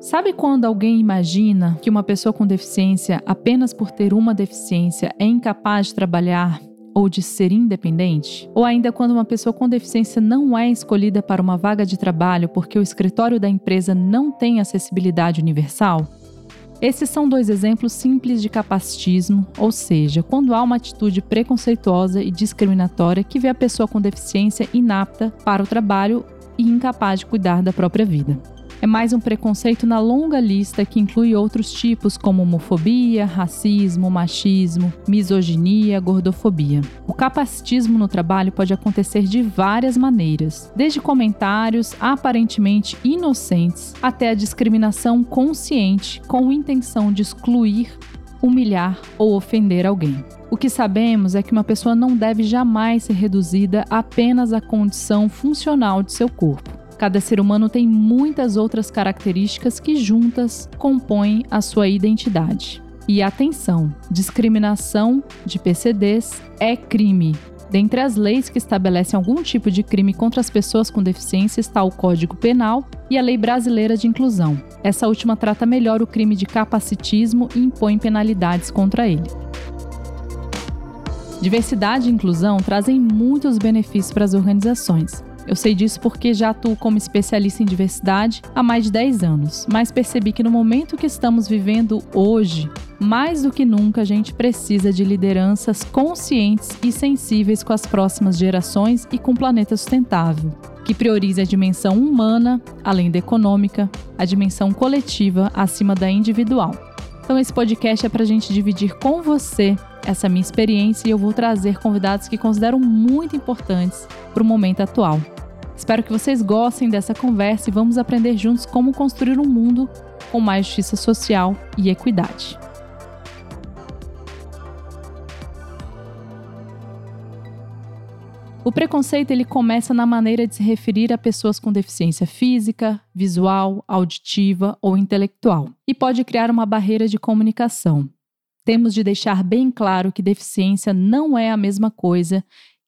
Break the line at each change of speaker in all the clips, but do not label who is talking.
Sabe quando alguém imagina que uma pessoa com deficiência, apenas por ter uma deficiência, é incapaz de trabalhar ou de ser independente? Ou ainda quando uma pessoa com deficiência não é escolhida para uma vaga de trabalho porque o escritório da empresa não tem acessibilidade universal? Esses são dois exemplos simples de capacitismo, ou seja, quando há uma atitude preconceituosa e discriminatória que vê a pessoa com deficiência inapta para o trabalho e incapaz de cuidar da própria vida. É mais um preconceito na longa lista que inclui outros tipos como homofobia, racismo, machismo, misoginia, gordofobia. O capacitismo no trabalho pode acontecer de várias maneiras, desde comentários aparentemente inocentes até a discriminação consciente com intenção de excluir, humilhar ou ofender alguém. O que sabemos é que uma pessoa não deve jamais ser reduzida apenas à condição funcional de seu corpo. Cada ser humano tem muitas outras características que juntas compõem a sua identidade. E atenção, discriminação de PCDs é crime. Dentre as leis que estabelecem algum tipo de crime contra as pessoas com deficiência está o Código Penal e a Lei Brasileira de Inclusão. Essa última trata melhor o crime de capacitismo e impõe penalidades contra ele. Diversidade e inclusão trazem muitos benefícios para as organizações, eu sei disso porque já atuo como especialista em diversidade há mais de 10 anos, mas percebi que no momento que estamos vivendo hoje, mais do que nunca a gente precisa de lideranças conscientes e sensíveis com as próximas gerações e com o planeta sustentável, que priorize a dimensão humana, além da econômica, a dimensão coletiva acima da individual. Então, esse podcast é para a gente dividir com você essa minha experiência e eu vou trazer convidados que considero muito importantes para o momento atual. Espero que vocês gostem dessa conversa e vamos aprender juntos como construir um mundo com mais justiça social e equidade. O preconceito ele começa na maneira de se referir a pessoas com deficiência física, visual, auditiva ou intelectual e pode criar uma barreira de comunicação. Temos de deixar bem claro que deficiência não é a mesma coisa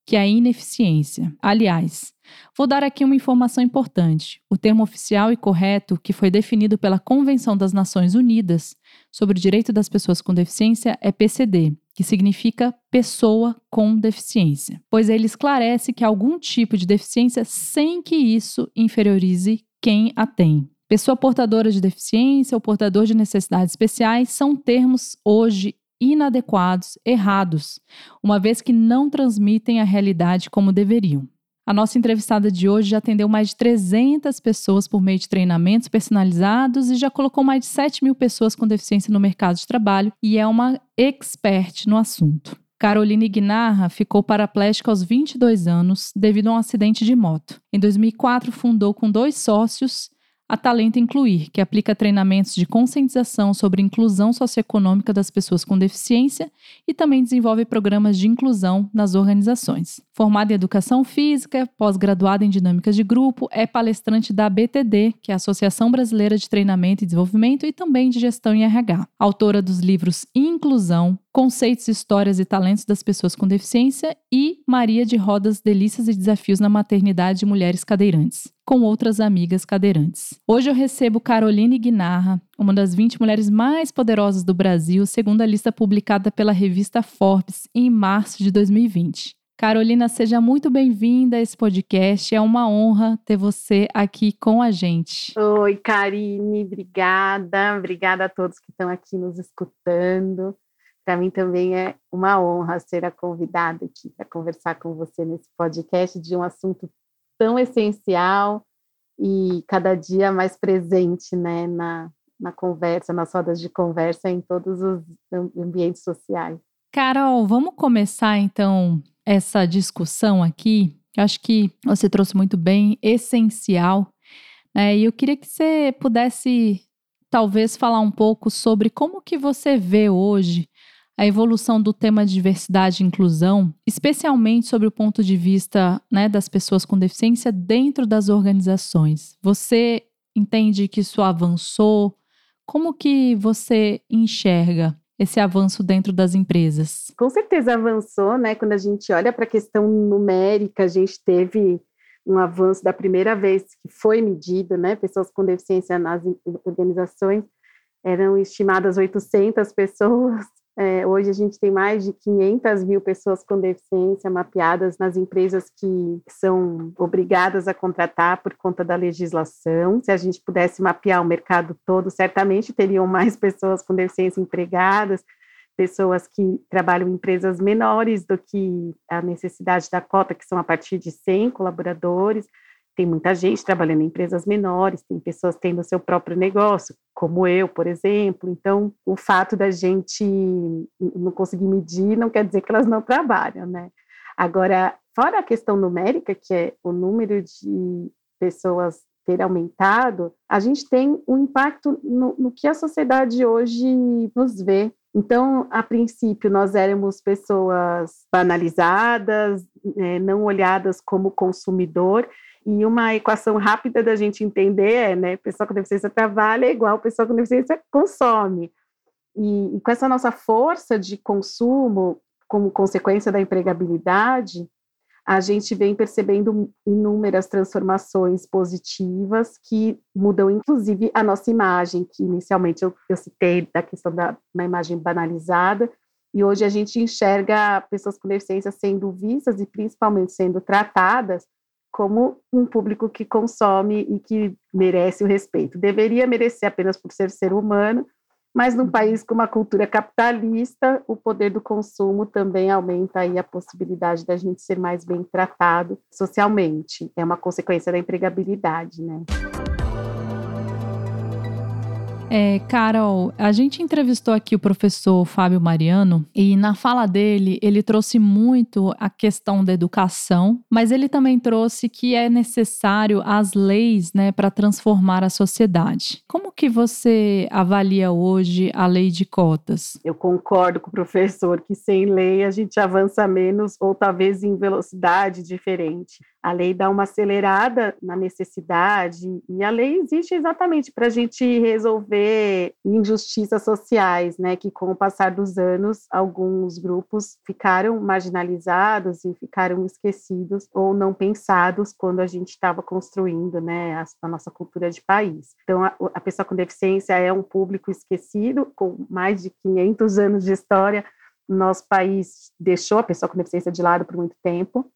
que a ineficiência. Aliás, Vou dar aqui uma informação importante. O termo oficial e correto, que foi definido pela Convenção das Nações Unidas sobre o Direito das Pessoas com Deficiência, é PCD, que significa pessoa com deficiência, pois ele esclarece que algum tipo de deficiência sem que isso inferiorize quem a tem. Pessoa portadora de deficiência ou portador de necessidades especiais são termos hoje inadequados, errados, uma vez que não transmitem a realidade como deveriam. A nossa entrevistada de hoje já atendeu mais de 300 pessoas por meio de treinamentos personalizados e já colocou mais de 7 mil pessoas com deficiência no mercado de trabalho e é uma expert no assunto. Caroline Guinarra ficou paraplégica aos 22 anos devido a um acidente de moto. Em 2004, fundou com dois sócios a Talento Incluir, que aplica treinamentos de conscientização sobre inclusão socioeconômica das pessoas com deficiência e também desenvolve programas de inclusão nas organizações. Formada em Educação Física, pós-graduada em Dinâmicas de Grupo, é palestrante da BTD, que é a Associação Brasileira de Treinamento e Desenvolvimento, e também de Gestão em RH. Autora dos livros Inclusão, Conceitos, Histórias e Talentos das Pessoas com Deficiência e Maria de Rodas, Delícias e Desafios na Maternidade de Mulheres Cadeirantes, com outras amigas cadeirantes. Hoje eu recebo Caroline Guinarra, uma das 20 mulheres mais poderosas do Brasil, segundo a lista publicada pela revista Forbes em março de 2020. Carolina, seja muito bem-vinda a esse podcast. É uma honra ter você aqui com a gente.
Oi, Karine, obrigada. Obrigada a todos que estão aqui nos escutando. Para mim também é uma honra ser a convidada aqui para conversar com você nesse podcast de um assunto tão essencial e cada dia mais presente né, na, na conversa, nas rodas de conversa, em todos os ambientes sociais.
Carol, vamos começar então essa discussão aqui. Eu acho que você trouxe muito bem, essencial. Né? E eu queria que você pudesse talvez falar um pouco sobre como que você vê hoje a evolução do tema de diversidade e inclusão, especialmente sobre o ponto de vista né, das pessoas com deficiência dentro das organizações. Você entende que isso avançou? Como que você enxerga esse avanço dentro das empresas?
Com certeza avançou, né? Quando a gente olha para a questão numérica, a gente teve um avanço da primeira vez que foi medido, né? Pessoas com deficiência nas organizações eram estimadas 800 pessoas. É, hoje a gente tem mais de 500 mil pessoas com deficiência mapeadas nas empresas que são obrigadas a contratar por conta da legislação. Se a gente pudesse mapear o mercado todo, certamente teriam mais pessoas com deficiência empregadas, pessoas que trabalham em empresas menores do que a necessidade da cota, que são a partir de 100 colaboradores. Tem muita gente trabalhando em empresas menores, tem pessoas tendo seu próprio negócio, como eu, por exemplo. Então, o fato da gente não conseguir medir não quer dizer que elas não trabalham, né? Agora, fora a questão numérica, que é o número de pessoas ter aumentado, a gente tem um impacto no, no que a sociedade hoje nos vê então, a princípio, nós éramos pessoas banalizadas, é, não olhadas como consumidor, e uma equação rápida da gente entender é, né, pessoa com deficiência trabalha é igual pessoa com deficiência consome. E, e com essa nossa força de consumo, como consequência da empregabilidade, a gente vem percebendo inúmeras transformações positivas que mudam, inclusive, a nossa imagem, que inicialmente eu, eu citei da questão da uma imagem banalizada, e hoje a gente enxerga pessoas com deficiência sendo vistas e principalmente sendo tratadas como um público que consome e que merece o respeito. Deveria merecer apenas por ser ser humano, mas num país com uma cultura capitalista, o poder do consumo também aumenta aí a possibilidade da gente ser mais bem tratado socialmente. É uma consequência da empregabilidade, né?
É, Carol, a gente entrevistou aqui o professor Fábio Mariano e na fala dele ele trouxe muito a questão da educação, mas ele também trouxe que é necessário as leis, né, para transformar a sociedade. Como que você avalia hoje a lei de cotas?
Eu concordo com o professor que sem lei a gente avança menos ou talvez em velocidade diferente a lei dá uma acelerada na necessidade, e a lei existe exatamente para a gente resolver injustiças sociais, né, que com o passar dos anos, alguns grupos ficaram marginalizados e ficaram esquecidos ou não pensados quando a gente estava construindo, né, a, a, nossa cultura de país. Então, a, a pessoa com deficiência é um público esquecido, com mais de 500 anos de história, nosso país deixou a pessoa com deficiência de lado por muito tempo,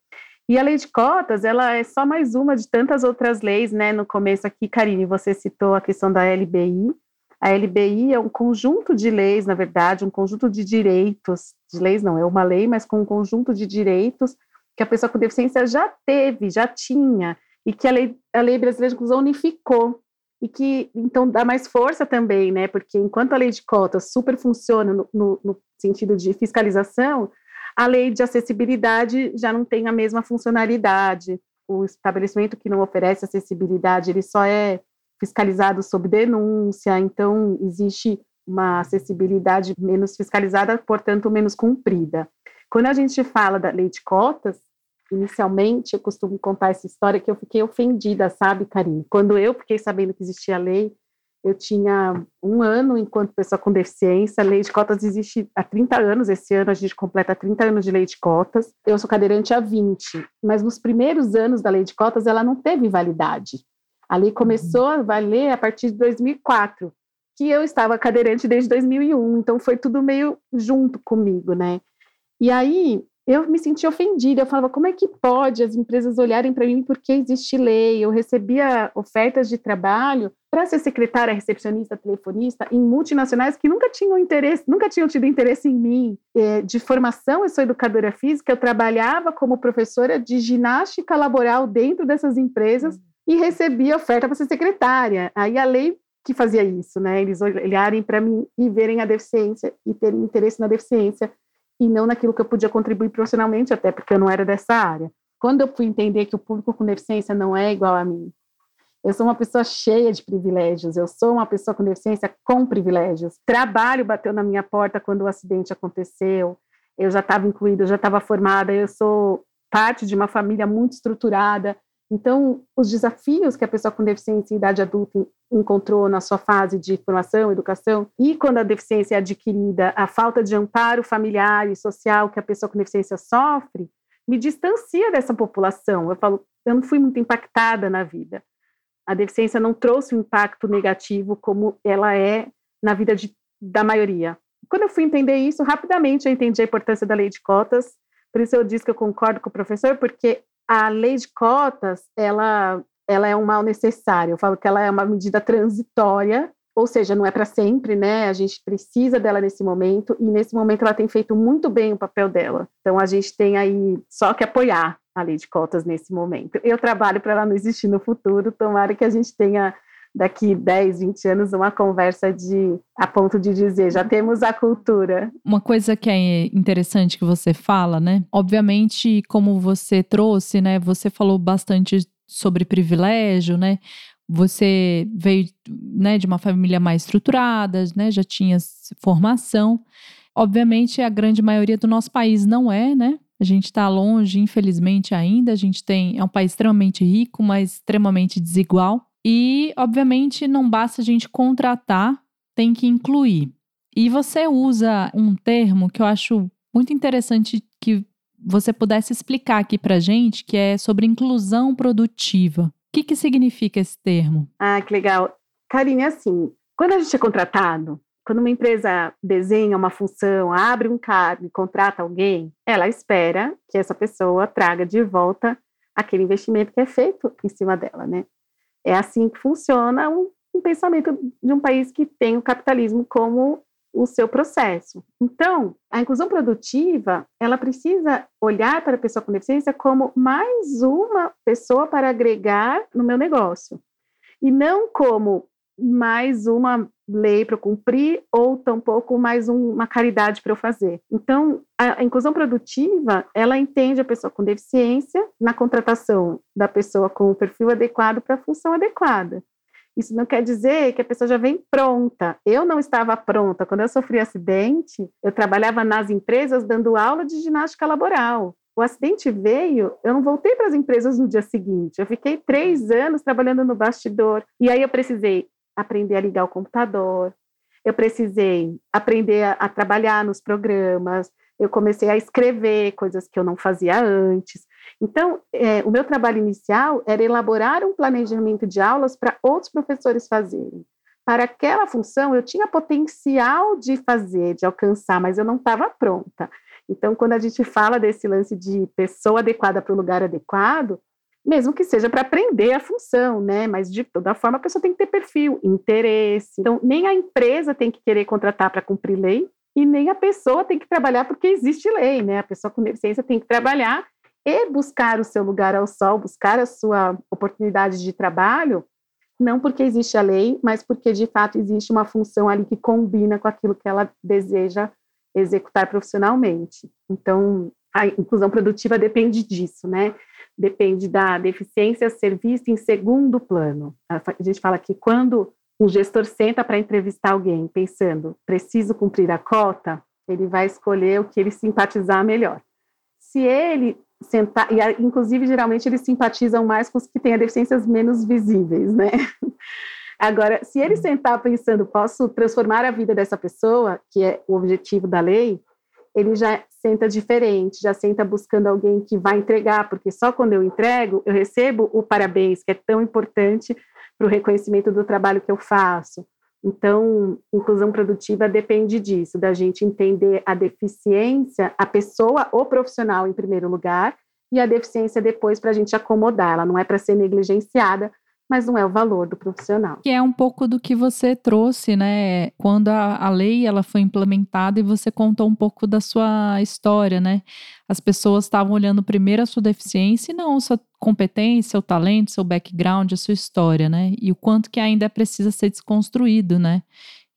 e a lei de cotas, ela é só mais uma de tantas outras leis, né? No começo aqui, Karine, você citou a questão da LBI. A LBI é um conjunto de leis, na verdade, um conjunto de direitos, de leis não, é uma lei, mas com um conjunto de direitos que a pessoa com deficiência já teve, já tinha, e que a lei, a lei brasileira de inclusão unificou, e que, então, dá mais força também, né? Porque enquanto a lei de cotas super funciona no, no, no sentido de fiscalização, a lei de acessibilidade já não tem a mesma funcionalidade. O estabelecimento que não oferece acessibilidade, ele só é fiscalizado sob denúncia, então existe uma acessibilidade menos fiscalizada, portanto, menos cumprida. Quando a gente fala da lei de cotas, inicialmente eu costumo contar essa história que eu fiquei ofendida, sabe, Karine? Quando eu fiquei sabendo que existia a lei, eu tinha um ano enquanto pessoa com deficiência. A lei de cotas existe há 30 anos. Esse ano a gente completa 30 anos de lei de cotas. Eu sou cadeirante há 20, mas nos primeiros anos da lei de cotas ela não teve validade. A lei começou a valer a partir de 2004, que eu estava cadeirante desde 2001, então foi tudo meio junto comigo, né? E aí eu me senti ofendida. Eu falava, como é que pode as empresas olharem para mim porque existe lei? Eu recebia ofertas de trabalho para ser secretária, recepcionista, telefonista em multinacionais que nunca tinham interesse, nunca tinham tido interesse em mim. É, de formação, eu sou educadora física, eu trabalhava como professora de ginástica laboral dentro dessas empresas e recebia oferta para ser secretária. Aí a lei que fazia isso, né? Eles olharem para mim e verem a deficiência e terem interesse na deficiência e não naquilo que eu podia contribuir profissionalmente, até porque eu não era dessa área. Quando eu fui entender que o público com deficiência não é igual a mim, eu sou uma pessoa cheia de privilégios, eu sou uma pessoa com deficiência com privilégios. Trabalho bateu na minha porta quando o acidente aconteceu, eu já estava incluída, eu já estava formada, eu sou parte de uma família muito estruturada, então, os desafios que a pessoa com deficiência em idade adulta encontrou na sua fase de formação, educação, e quando a deficiência é adquirida, a falta de amparo familiar e social que a pessoa com deficiência sofre, me distancia dessa população. Eu falo, eu não fui muito impactada na vida. A deficiência não trouxe um impacto negativo como ela é na vida de, da maioria. Quando eu fui entender isso, rapidamente eu entendi a importância da lei de cotas. Por isso eu disse que eu concordo com o professor, porque a lei de cotas, ela, ela é um mal necessário. Eu falo que ela é uma medida transitória, ou seja, não é para sempre, né? A gente precisa dela nesse momento, e nesse momento ela tem feito muito bem o papel dela. Então a gente tem aí só que apoiar a lei de cotas nesse momento. Eu trabalho para ela não existir no futuro, tomara que a gente tenha daqui 10, 20 anos uma conversa de a ponto de dizer, já temos a cultura.
Uma coisa que é interessante que você fala, né? Obviamente, como você trouxe, né, você falou bastante sobre privilégio, né? Você veio, né, de uma família mais estruturada, né, já tinha formação. Obviamente, a grande maioria do nosso país não é, né? A gente está longe, infelizmente, ainda. A gente tem é um país extremamente rico, mas extremamente desigual. E, obviamente, não basta a gente contratar, tem que incluir. E você usa um termo que eu acho muito interessante que você pudesse explicar aqui para gente, que é sobre inclusão produtiva. O que, que significa esse termo?
Ah, que legal. Karine, assim, quando a gente é contratado, quando uma empresa desenha uma função, abre um cargo e contrata alguém, ela espera que essa pessoa traga de volta aquele investimento que é feito em cima dela, né? É assim que funciona um, um pensamento de um país que tem o capitalismo como o seu processo. Então, a inclusão produtiva, ela precisa olhar para a pessoa com deficiência como mais uma pessoa para agregar no meu negócio. E não como mais uma lei para cumprir ou tampouco mais um, uma caridade para eu fazer. Então, a, a, inclusão produtiva, ela entende a pessoa com deficiência na contratação da pessoa com o perfil adequado para a função adequada. Isso não quer dizer que a pessoa já vem pronta. Eu não estava pronta. Quando eu sofri acidente, eu trabalhava nas empresas dando aula de ginástica laboral. O acidente veio, eu não voltei para as empresas no dia seguinte. Eu fiquei três anos trabalhando no bastidor. E aí eu precisei aprender a ligar o computador, eu precisei aprender a, a, trabalhar nos programas, eu comecei a escrever coisas que eu não fazia antes. Então, é, o meu trabalho inicial era elaborar um planejamento de aulas para outros professores fazerem. Para aquela função, eu tinha potencial de fazer, de alcançar, mas eu não estava pronta. Então, quando a gente fala desse lance de pessoa adequada para o lugar adequado, mesmo que seja para aprender a função, né? Mas de toda forma a pessoa tem que ter perfil, interesse. Então, nem a empresa tem que querer contratar para cumprir lei e nem a pessoa tem que trabalhar porque existe lei, né? A pessoa com deficiência tem que trabalhar e buscar o seu lugar ao sol, buscar a sua oportunidade de trabalho, não porque existe a lei, mas porque de fato existe uma função ali que combina com aquilo que ela deseja executar profissionalmente. Então, a inclusão produtiva depende disso, né? Depende da deficiência ser vista em segundo plano. A gente fala que quando um gestor senta para entrevistar alguém pensando, preciso cumprir a cota, ele vai escolher o que ele simpatizar melhor. Se ele sentar, e inclusive geralmente eles simpatizam mais com os que têm deficiências menos visíveis, né? Agora, se ele sentar pensando, posso transformar a vida dessa pessoa, que é o objetivo da lei, ele já senta diferente, já senta buscando alguém que vai entregar, porque só quando eu entrego, eu recebo o parabéns, que é tão importante para o reconhecimento do trabalho que eu faço. Então, inclusão produtiva depende disso, da gente entender a deficiência, a pessoa ou profissional em primeiro lugar, e a deficiência depois para a gente acomodar. Ela não é para ser negligenciada, mas não é o valor do profissional.
Que é um pouco do que você trouxe, né? Quando a, a lei ela foi implementada e você contou um pouco da sua história, né? As pessoas estavam olhando primeiro a sua deficiência e não a sua competência, o talento, seu background, a sua história, né? E o quanto que ainda precisa ser desconstruído, né?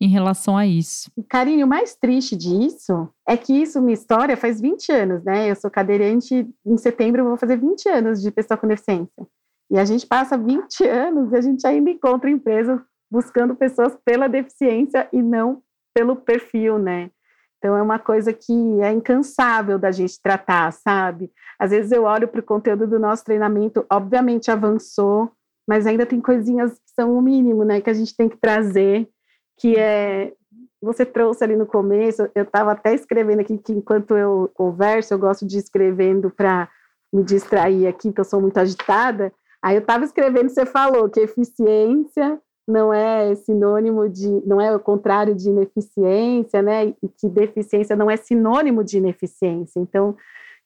Em relação a isso.
Carinho, o mais triste disso é que isso, minha história, faz 20 anos, né? Eu sou cadeirante, em setembro eu vou fazer 20 anos de pessoa com deficiência. E a gente passa 20 anos e a gente ainda encontra empresas buscando pessoas pela deficiência e não pelo perfil, né? Então é uma coisa que é incansável da gente tratar, sabe? Às vezes eu olho para o conteúdo do nosso treinamento, obviamente avançou, mas ainda tem coisinhas que são o mínimo, né? Que a gente tem que trazer, que é você trouxe ali no começo. Eu estava até escrevendo aqui que enquanto eu converso, eu gosto de escrevendo para me distrair aqui, que eu sou muito agitada. Aí eu estava escrevendo, você falou que eficiência não é sinônimo de, não é o contrário de ineficiência, né? E que deficiência não é sinônimo de ineficiência. Então,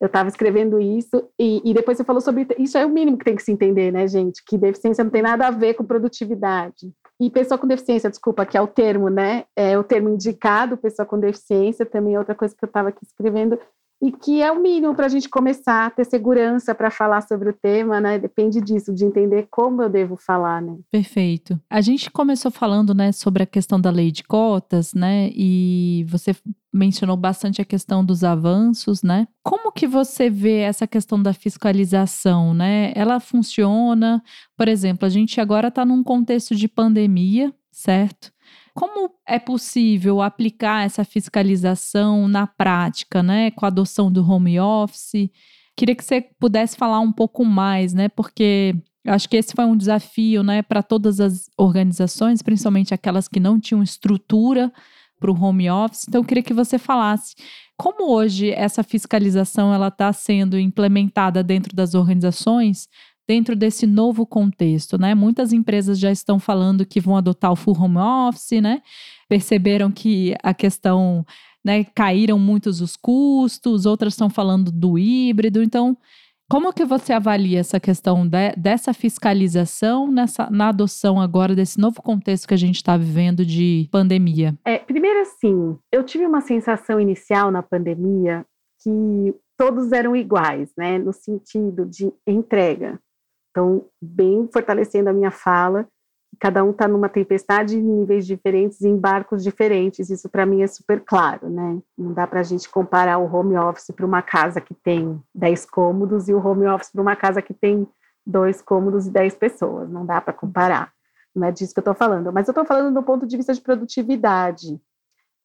eu estava escrevendo isso e, e, depois você falou sobre isso é o mínimo que tem que se entender, né, gente? Que deficiência não tem nada a ver com produtividade. E pessoa com deficiência, desculpa, que é o termo, né? É o termo indicado, pessoa com deficiência, também é outra coisa que eu estava aqui escrevendo e que é o mínimo para a gente começar a ter segurança para falar sobre o tema, né? Depende disso, de entender como eu devo falar, né?
Perfeito. A gente começou falando, né, sobre a questão da lei de cotas, né? E você mencionou bastante a questão dos avanços, né? Como que você vê essa questão da fiscalização, né? Ela funciona? Por exemplo, a gente agora está num contexto de pandemia, certo? Como é possível aplicar essa fiscalização na prática, né, com a adoção do home office? Queria que você pudesse falar um pouco mais, né, porque acho que esse foi um desafio, né, para todas as organizações, principalmente aquelas que não tinham estrutura para o home office. Então, eu queria que você falasse como hoje essa fiscalização ela está sendo implementada dentro das organizações dentro desse novo contexto, né? Muitas empresas já estão falando que vão adotar o full home office, né? Perceberam que a questão, né, caíram muitos os custos, outras estão falando do híbrido. Então, como que você avalia essa questão de, dessa fiscalização nessa, na adoção agora desse novo contexto que a gente está vivendo de pandemia?
É, primeiro, assim, eu tive uma sensação inicial na pandemia que todos eram iguais, né, no sentido de entrega. Então, bem fortalecendo a minha fala, cada um está numa tempestade em níveis diferentes, em barcos diferentes. Isso para mim é super claro, né? Não dá para a gente comparar o home office para uma casa que tem 10 cômodos e o home office para uma casa que tem dois cômodos e 10 pessoas. Não dá para comparar. Não é disso que eu estou falando. Mas eu estou falando do ponto de vista de produtividade.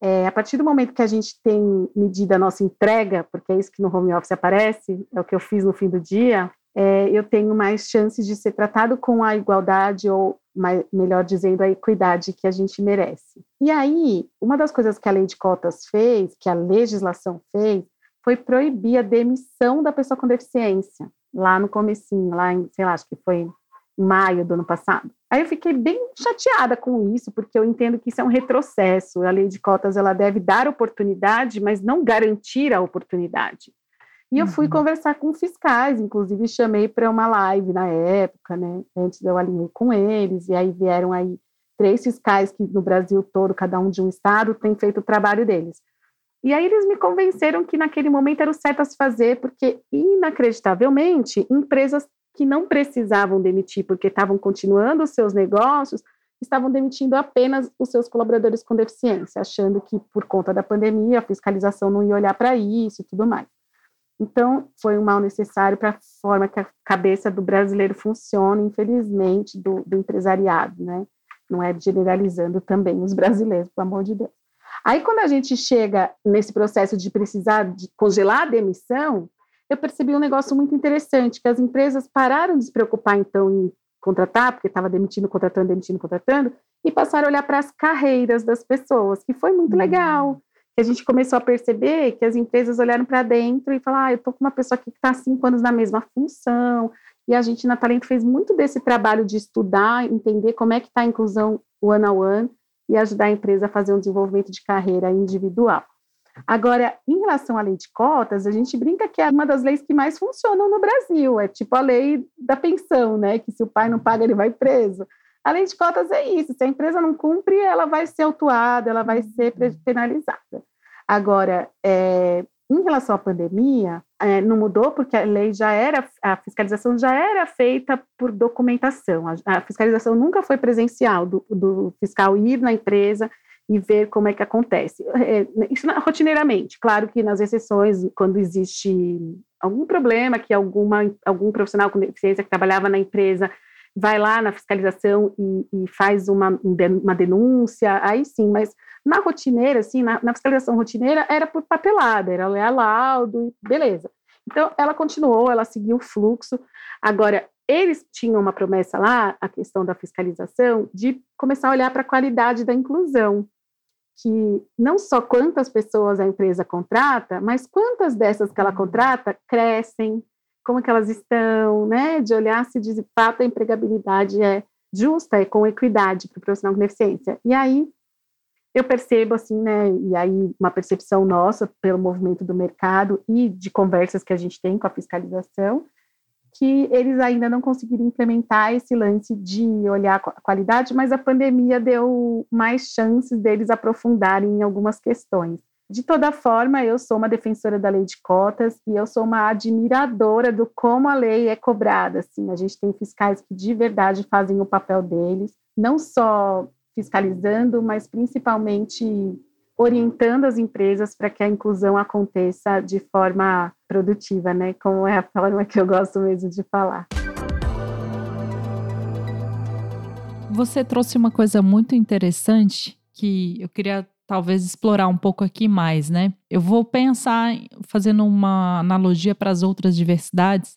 É, a partir do momento que a gente tem medida a nossa entrega, porque é isso que no home office aparece, é o que eu fiz no fim do dia, é, eu tenho mais chances de ser tratado com a igualdade ou, mais, melhor dizendo, a equidade que a gente merece. E aí, uma das coisas que a lei de cotas fez, que a legislação fez, foi proibir a demissão da pessoa com deficiência, lá no comecinho, lá em, sei lá, acho que foi em maio do ano passado. Aí eu fiquei bem chateada com isso, porque eu entendo que isso é um retrocesso. A lei de cotas ela deve dar oportunidade, mas não garantir a oportunidade. E eu fui uhum. conversar com fiscais, inclusive chamei para uma live na época, né? Antes eu alinhei com eles, e aí vieram aí três fiscais que no Brasil todo, cada um de um estado, tem feito o trabalho deles. E aí eles me convenceram que naquele momento era o certo a se fazer, porque inacreditavelmente empresas que não precisavam demitir porque estavam continuando os seus negócios, estavam demitindo apenas os seus colaboradores com deficiência, achando que por conta da pandemia a fiscalização não ia olhar para isso e tudo mais. Então, foi um mal necessário para a forma que a cabeça do brasileiro funciona, infelizmente, do, do, empresariado, né? Não é generalizando também os brasileiros, pelo amor de Deus. Aí, quando a gente chega nesse processo de precisar de congelar a demissão, eu percebi um negócio muito interessante, que as empresas pararam de se preocupar, então, em contratar, porque estava demitindo, contratando, demitindo, contratando, e passaram a olhar para as carreiras das pessoas, que foi muito uhum. legal que a gente começou a perceber que as empresas olharam para dentro e falaram, ah, eu estou com uma pessoa que está cinco anos na mesma função, e a gente na Talento fez muito desse trabalho de estudar, entender como é que está a inclusão one on one e ajudar a empresa a fazer um desenvolvimento de carreira individual. Agora, em relação à lei de cotas, a gente brinca que é uma das leis que mais funcionam no Brasil, é tipo a lei da pensão, né, que se o pai não paga, ele vai preso. A lei de cotas é isso: se a empresa não cumpre, ela vai ser autuada, ela vai ser uhum. penalizada. Agora, é, em relação à pandemia, é, não mudou porque a lei já era, a fiscalização já era feita por documentação. A, a fiscalização nunca foi presencial do, do, fiscal ir na empresa e ver como é que acontece. É, isso rotineiramente, claro que nas exceções, quando existe algum problema que alguma, algum profissional com deficiência que trabalhava na empresa vai lá na fiscalização e, e faz uma, uma denúncia, aí sim, mas na rotineira, assim, na, na, fiscalização rotineira, era por papelada, era ler laudo beleza. Então, ela continuou, ela seguiu o fluxo. Agora, eles tinham uma promessa lá, a questão da fiscalização, de começar a olhar para a qualidade da inclusão, que não só quantas pessoas a empresa contrata, mas quantas dessas que ela contrata crescem, como que elas estão, né? De olhar se de fato a empregabilidade é justa e com equidade para o profissional com deficiência. E aí eu percebo assim, né, e aí uma percepção nossa pelo movimento do mercado e de conversas que a gente tem com a fiscalização, que eles ainda não conseguiram implementar esse lance de olhar a qualidade, mas a pandemia deu mais chances deles aprofundarem em algumas questões. De toda forma, eu sou uma defensora da lei de cotas e eu sou uma admiradora do como a lei é cobrada. Assim, a gente tem fiscais que de verdade fazem o papel deles, não só fiscalizando, mas principalmente orientando as empresas para que a inclusão aconteça de forma produtiva, né? Como é a forma que eu gosto mesmo de falar.
Você trouxe uma coisa muito interessante que eu queria talvez explorar um pouco aqui mais, né? Eu vou pensar fazendo uma analogia para as outras diversidades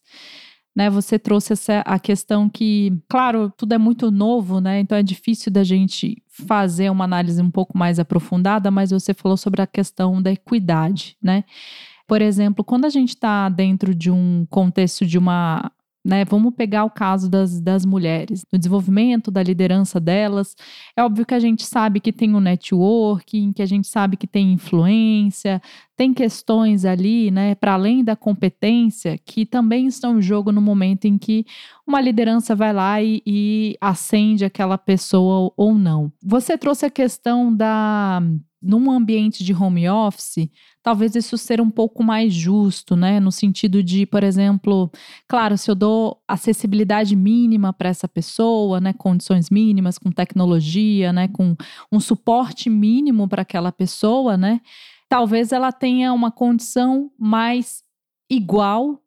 né? Você trouxe essa, a questão que, claro, tudo é muito novo, né? Então é difícil da gente fazer uma análise um pouco mais aprofundada, mas você falou sobre a questão da equidade, né? Por exemplo, quando a gente está dentro de um contexto de uma né? Vamos pegar o caso das, das mulheres, no desenvolvimento da liderança delas. É óbvio que a gente sabe que tem o um networking, que a gente sabe que tem influência, tem questões ali, né, para além da competência, que também estão em jogo no momento em que uma liderança vai lá e, e acende aquela pessoa ou não. Você trouxe a questão da num ambiente de home office, talvez isso ser um pouco mais justo, né? No sentido de, por exemplo, claro, se eu dou acessibilidade mínima para essa pessoa, né? Condições mínimas, com tecnologia, né? Com um suporte mínimo para aquela pessoa, né? Talvez ela tenha uma condição mais igual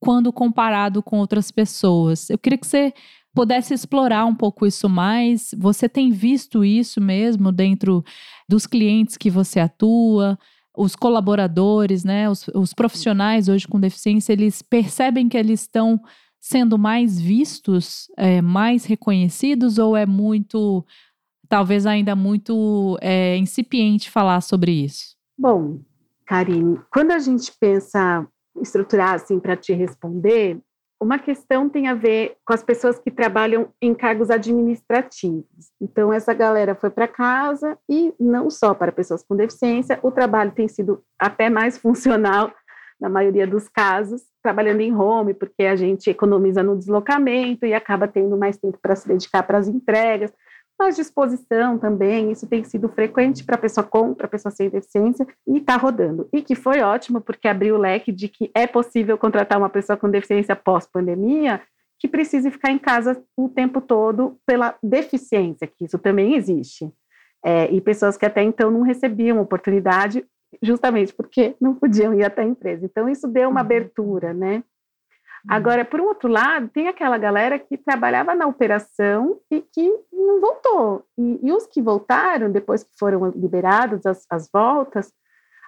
quando comparado com outras pessoas. Eu queria que você pudesse explorar um pouco isso mais. Você tem visto isso mesmo dentro dos clientes que você atua? Os colaboradores, né, os, os profissionais hoje com deficiência, eles percebem que eles estão sendo mais vistos, é, mais reconhecidos, ou é muito, talvez ainda muito é, incipiente falar sobre isso?
Bom, Karine, quando a gente pensa estruturar assim para te responder, uma questão tem a ver com as pessoas que trabalham em cargos administrativos. Então, essa galera foi para casa e não só para pessoas com deficiência, o trabalho tem sido até mais funcional, na maioria dos casos, trabalhando em home, porque a gente economiza no deslocamento e acaba tendo mais tempo para se dedicar para as entregas mais disposição também, isso tem sido frequente para pessoa com, para pessoa sem deficiência, e está rodando. E que foi ótimo, porque abriu o leque de que é possível contratar uma pessoa com deficiência pós-pandemia que precise ficar em casa o tempo todo pela deficiência, que isso também existe. É, e pessoas que até então não recebiam oportunidade justamente porque não podiam ir até a empresa. Então, isso deu uma uhum. abertura, né? Uhum. Agora, por um outro lado, tem aquela galera que trabalhava na operação e que não voltou. E, e os que voltaram, depois que foram liberados as, as voltas,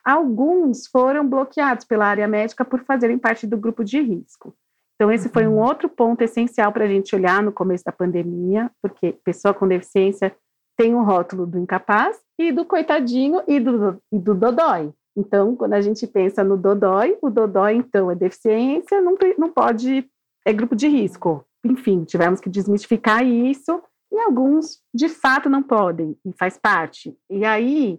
alguns foram bloqueados pela área médica por fazerem parte do grupo de risco. Então, esse foi um uhum. outro ponto essencial para a gente olhar no começo da pandemia, porque pessoa com deficiência tem o um rótulo do incapaz e do coitadinho e do, e do dodói. Então, quando a gente pensa no dodói, o dodói, então, é deficiência, não, não pode, é grupo de risco. Enfim, tivemos que desmistificar isso, e alguns, de fato, não podem, e faz parte. E aí,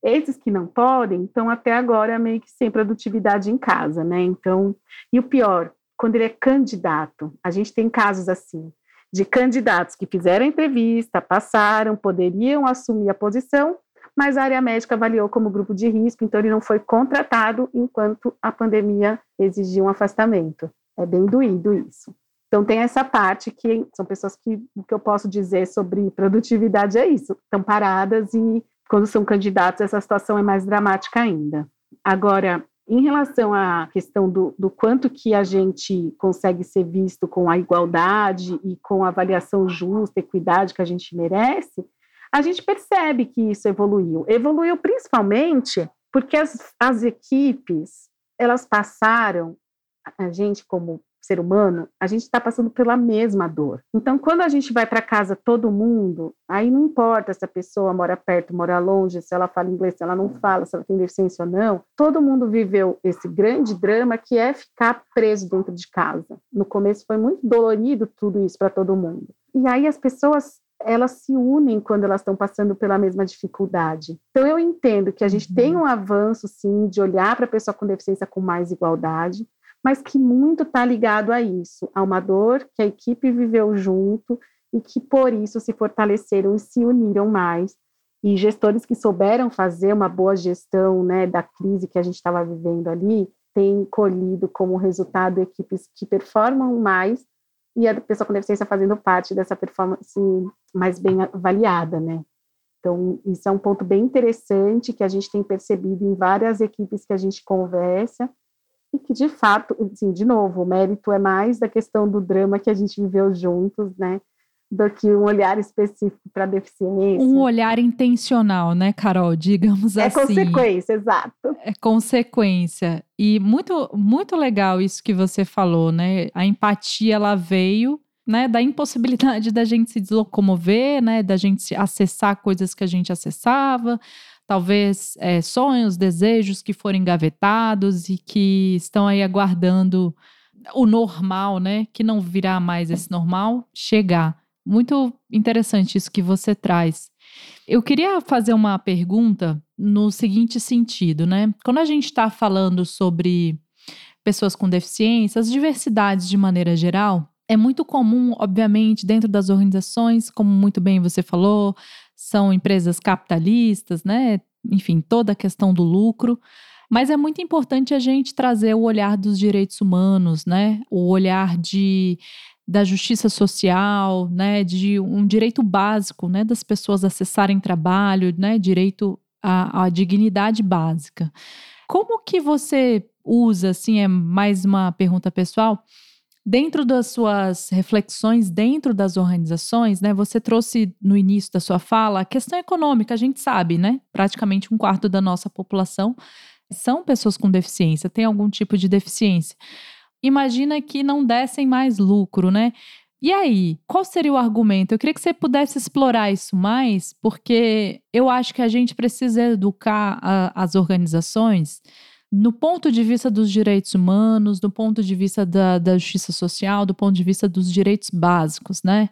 esses que não podem, estão até agora meio que sem produtividade em casa, né? Então, e o pior, quando ele é candidato, a gente tem casos assim, de candidatos que fizeram entrevista, passaram, poderiam assumir a posição, mas a área médica avaliou como grupo de risco, então ele não foi contratado enquanto a pandemia exigia um afastamento. É bem doído isso. Então tem essa parte que são pessoas que o que eu posso dizer sobre produtividade é isso, estão paradas e quando são candidatos essa situação é mais dramática ainda. Agora, em relação à questão do, do, quanto que a gente consegue ser visto com a igualdade e com a avaliação justa, equidade que a gente merece, a gente percebe que isso evoluiu. Evoluiu principalmente porque as, as equipes elas passaram, a gente como ser humano, a gente está passando pela mesma dor. Então, quando a gente vai para casa todo mundo, aí não importa se a pessoa mora perto, mora longe, se ela fala inglês, se ela não fala, se ela tem deficiência ou não, todo mundo viveu esse grande drama que é ficar preso dentro de casa. No começo foi muito dolorido tudo isso para todo mundo. E aí as pessoas elas se unem quando elas estão passando pela mesma dificuldade. Então eu entendo que a gente uhum. tem um avanço sim de olhar para a pessoa com deficiência com mais igualdade, mas que muito está ligado a isso, a uma dor que a equipe viveu junto e que por isso se fortaleceram e se uniram mais. E gestores que souberam fazer uma boa gestão né, da crise que a gente estava vivendo ali, têm colhido como resultado equipes que performam mais e a pessoa com deficiência fazendo parte dessa performance mais bem avaliada, né? Então, isso é um ponto bem interessante que a gente tem percebido em várias equipes que a gente conversa, e que de fato, assim, de novo, o mérito é mais da questão do drama que a gente viveu juntos, né? Do que um olhar específico para deficiência.
Um olhar intencional, né, Carol? Digamos
é
assim.
É consequência, exato.
É consequência. E muito, muito legal isso que você falou, né? A empatia, ela veio né, da impossibilidade da gente se deslocomover, né, da gente acessar coisas que a gente acessava, talvez é, sonhos, desejos que foram engavetados e que estão aí aguardando o normal, né? Que não virá mais esse normal chegar. Muito interessante isso que você traz. Eu queria fazer uma pergunta no seguinte sentido, né? Quando a gente está falando sobre pessoas com deficiência, as diversidades de maneira geral, é muito comum, obviamente, dentro das organizações, como muito bem você falou, são empresas capitalistas, né? Enfim, toda a questão do lucro. Mas é muito importante a gente trazer o olhar dos direitos humanos, né? O olhar de da justiça social, né, de um direito básico, né, das pessoas acessarem trabalho, né, direito à, à dignidade básica. Como que você usa, assim, é mais uma pergunta pessoal, Dentro das suas reflexões dentro das organizações, né, você trouxe no início da sua fala a questão econômica, a gente sabe, né? Praticamente um quarto da nossa população são pessoas com deficiência, tem algum tipo de deficiência. Imagina que não dessem mais lucro, né? E aí, qual seria o argumento? Eu queria que você pudesse explorar isso mais, porque eu acho que a gente precisa educar a, as organizações no ponto de vista dos direitos humanos, do ponto de vista da, da justiça social, do ponto de vista dos direitos básicos, né?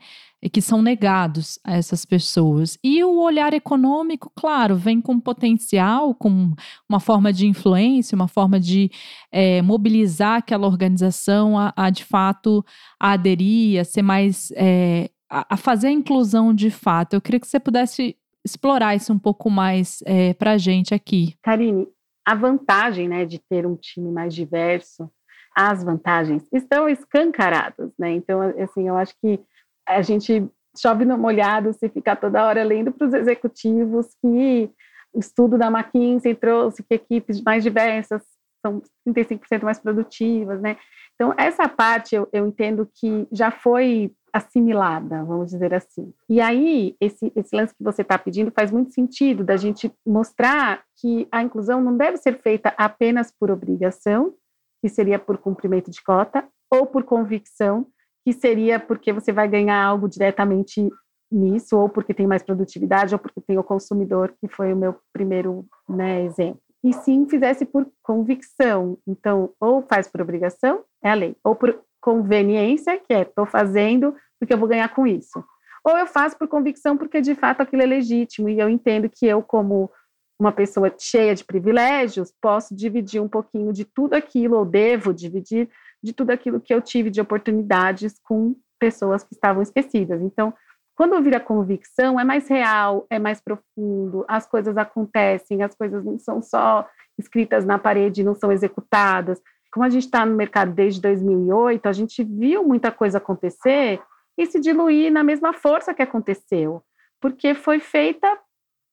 Que são negados a essas pessoas. E o olhar econômico, claro, vem com potencial, com uma forma de influência, uma forma de é, mobilizar aquela organização a, a, de fato a aderir, a ser mais. É, a, a, fazer a inclusão de fato. Eu queria que você pudesse explorar isso um pouco mais é, para a gente aqui.
Karine, a vantagem né, de ter um time mais diverso, as vantagens estão escancaradas, né? Então, assim, eu acho que a gente chove no molhado se ficar toda hora lendo para os executivos que o estudo da McKinsey trouxe que equipes mais diversas são 35% mais produtivas, né? Então, essa parte eu, eu entendo que já foi assimilada, vamos dizer assim. E aí, esse, esse lance que você está pedindo faz muito sentido da gente mostrar que a inclusão não deve ser feita apenas por obrigação, que seria por cumprimento de cota, ou por convicção, que seria porque você vai ganhar algo diretamente nisso, ou porque tem mais produtividade, ou porque tem o consumidor, que foi o meu primeiro né, exemplo. E sim fizesse por convicção. Então, ou faz por obrigação, é a lei, ou por conveniência, que é estou fazendo porque eu vou ganhar com isso. Ou eu faço por convicção porque de fato aquilo é legítimo e eu entendo que eu, como uma pessoa cheia de privilégios, posso dividir um pouquinho de tudo aquilo, ou devo dividir de tudo aquilo que eu tive de oportunidades com pessoas que estavam esquecidas. Então, quando vira convicção, é mais real, é mais profundo, as coisas acontecem, as coisas não são só escritas na parede, não são executadas como a gente está no mercado desde 2008, a gente viu muita coisa acontecer e se diluir na mesma força que aconteceu, porque foi feita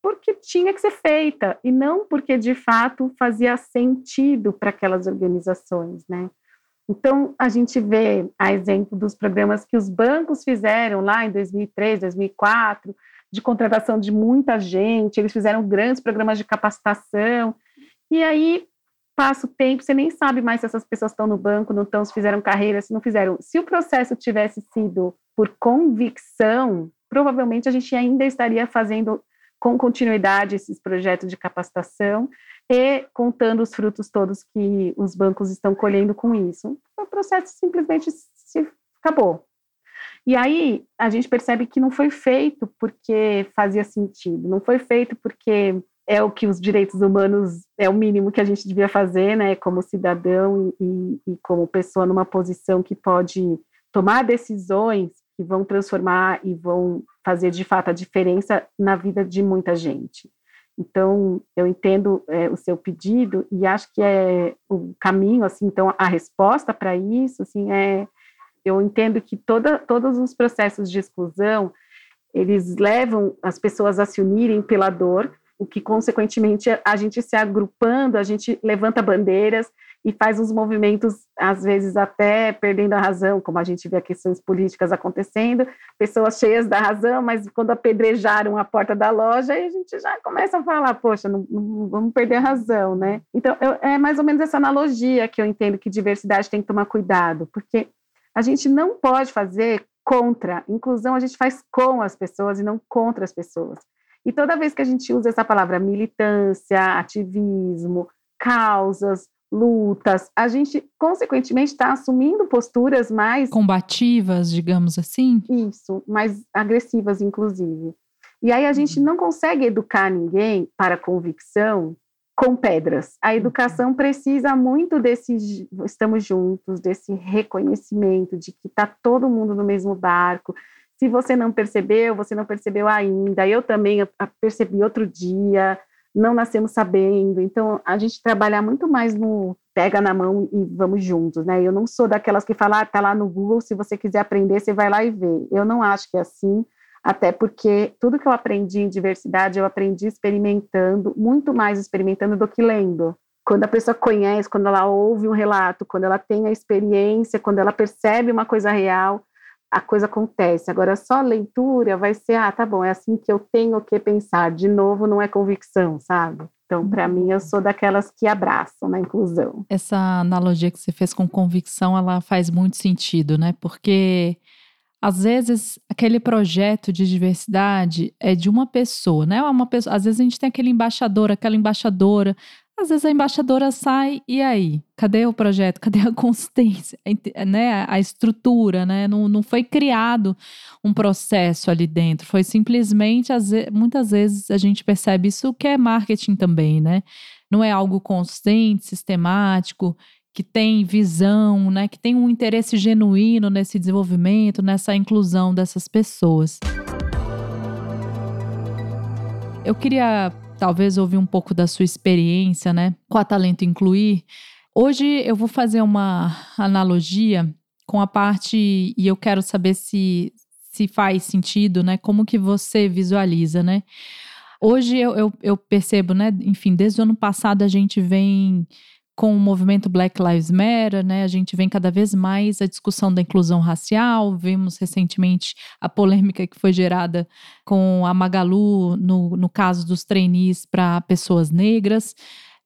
porque tinha que ser feita e não porque de fato fazia sentido para aquelas organizações, né? Então a gente vê a exemplo dos programas que os bancos fizeram lá em 2003, 2004, de contratação de muita gente, eles fizeram grandes programas de capacitação e aí passa o tempo, você nem sabe mais se essas pessoas estão no banco, não estão, se fizeram carreira, se não fizeram. Se o processo tivesse sido por convicção, provavelmente a gente ainda estaria fazendo com continuidade esses projetos de capacitação e contando os frutos todos que os bancos estão colhendo com isso. O processo simplesmente se acabou. E aí a gente percebe que não foi feito porque fazia sentido, não foi feito porque é o que os direitos humanos é o mínimo que a gente devia fazer, né, como cidadão e, e como pessoa numa posição que pode tomar decisões que vão transformar e vão fazer de fato a diferença na vida de muita gente. Então, eu entendo é, o seu pedido e acho que é o caminho, assim, então a resposta para isso, assim, é eu entendo que toda, todos os processos de exclusão, eles levam as pessoas a se unirem pela dor, o que, consequentemente, a gente se agrupando, a gente levanta bandeiras e faz uns movimentos, às vezes até perdendo a razão, como a gente vê questões políticas acontecendo, pessoas cheias da razão, mas quando apedrejaram a porta da loja, aí a gente já começa a falar, poxa, não, não vamos perder a razão, né? Então, eu, é mais ou menos essa analogia que eu entendo que diversidade tem que tomar cuidado, porque a gente não pode fazer contra. Inclusão a gente faz com as pessoas e não contra as pessoas. E toda vez que a gente usa essa palavra militância, ativismo, causas, lutas, a gente, consequentemente, está assumindo posturas mais.
combativas, digamos assim?
Isso, mais agressivas, inclusive. E aí a gente uhum. não consegue educar ninguém para convicção com pedras. A uhum. educação precisa muito desse estamos juntos, desse reconhecimento de que está todo mundo no mesmo barco. Se você não percebeu, você não percebeu ainda. Eu também percebi outro dia. Não nascemos sabendo. Então, a gente trabalhar muito mais no pega na mão e vamos juntos, né? Eu não sou daquelas que falam, ah, tá lá no Google, se você quiser aprender, você vai lá e vê. Eu não acho que é assim até porque tudo que eu aprendi em diversidade eu aprendi experimentando, muito mais experimentando do que lendo. Quando a pessoa conhece, quando ela ouve um relato, quando ela tem a experiência, quando ela percebe uma coisa real, a coisa acontece. Agora, só leitura vai ser, ah, tá bom, é assim que eu tenho que pensar. De novo, não é convicção, sabe? Então, para mim, eu sou daquelas que abraçam na inclusão.
Essa analogia que você fez com convicção, ela faz muito sentido, né? Porque às vezes aquele projeto de diversidade é de uma pessoa, né? Uma pessoa, às vezes a gente tem aquele embaixador, aquela embaixadora. Às vezes a embaixadora sai e aí, cadê o projeto? Cadê a consistência, né? A estrutura, né? Não, não foi criado um processo ali dentro. Foi simplesmente, muitas vezes a gente percebe isso que é marketing também, né? Não é algo consistente, sistemático que tem visão, né, que tem um interesse genuíno nesse desenvolvimento, nessa inclusão dessas pessoas. Eu queria talvez ouvir um pouco da sua experiência, né, com a Talento Incluir. Hoje eu vou fazer uma analogia com a parte e eu quero saber se se faz sentido, né? Como que você visualiza, né? Hoje eu, eu, eu percebo, né? Enfim, desde o ano passado a gente vem com o movimento Black Lives Matter, né, a gente vem cada vez mais a discussão da inclusão racial. Vimos recentemente a polêmica que foi gerada com a Magalu no, no caso dos trainees para pessoas negras.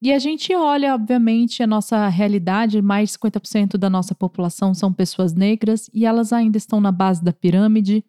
E a gente olha, obviamente, a nossa realidade: mais de 50% da nossa população são pessoas negras e elas ainda estão na base da pirâmide,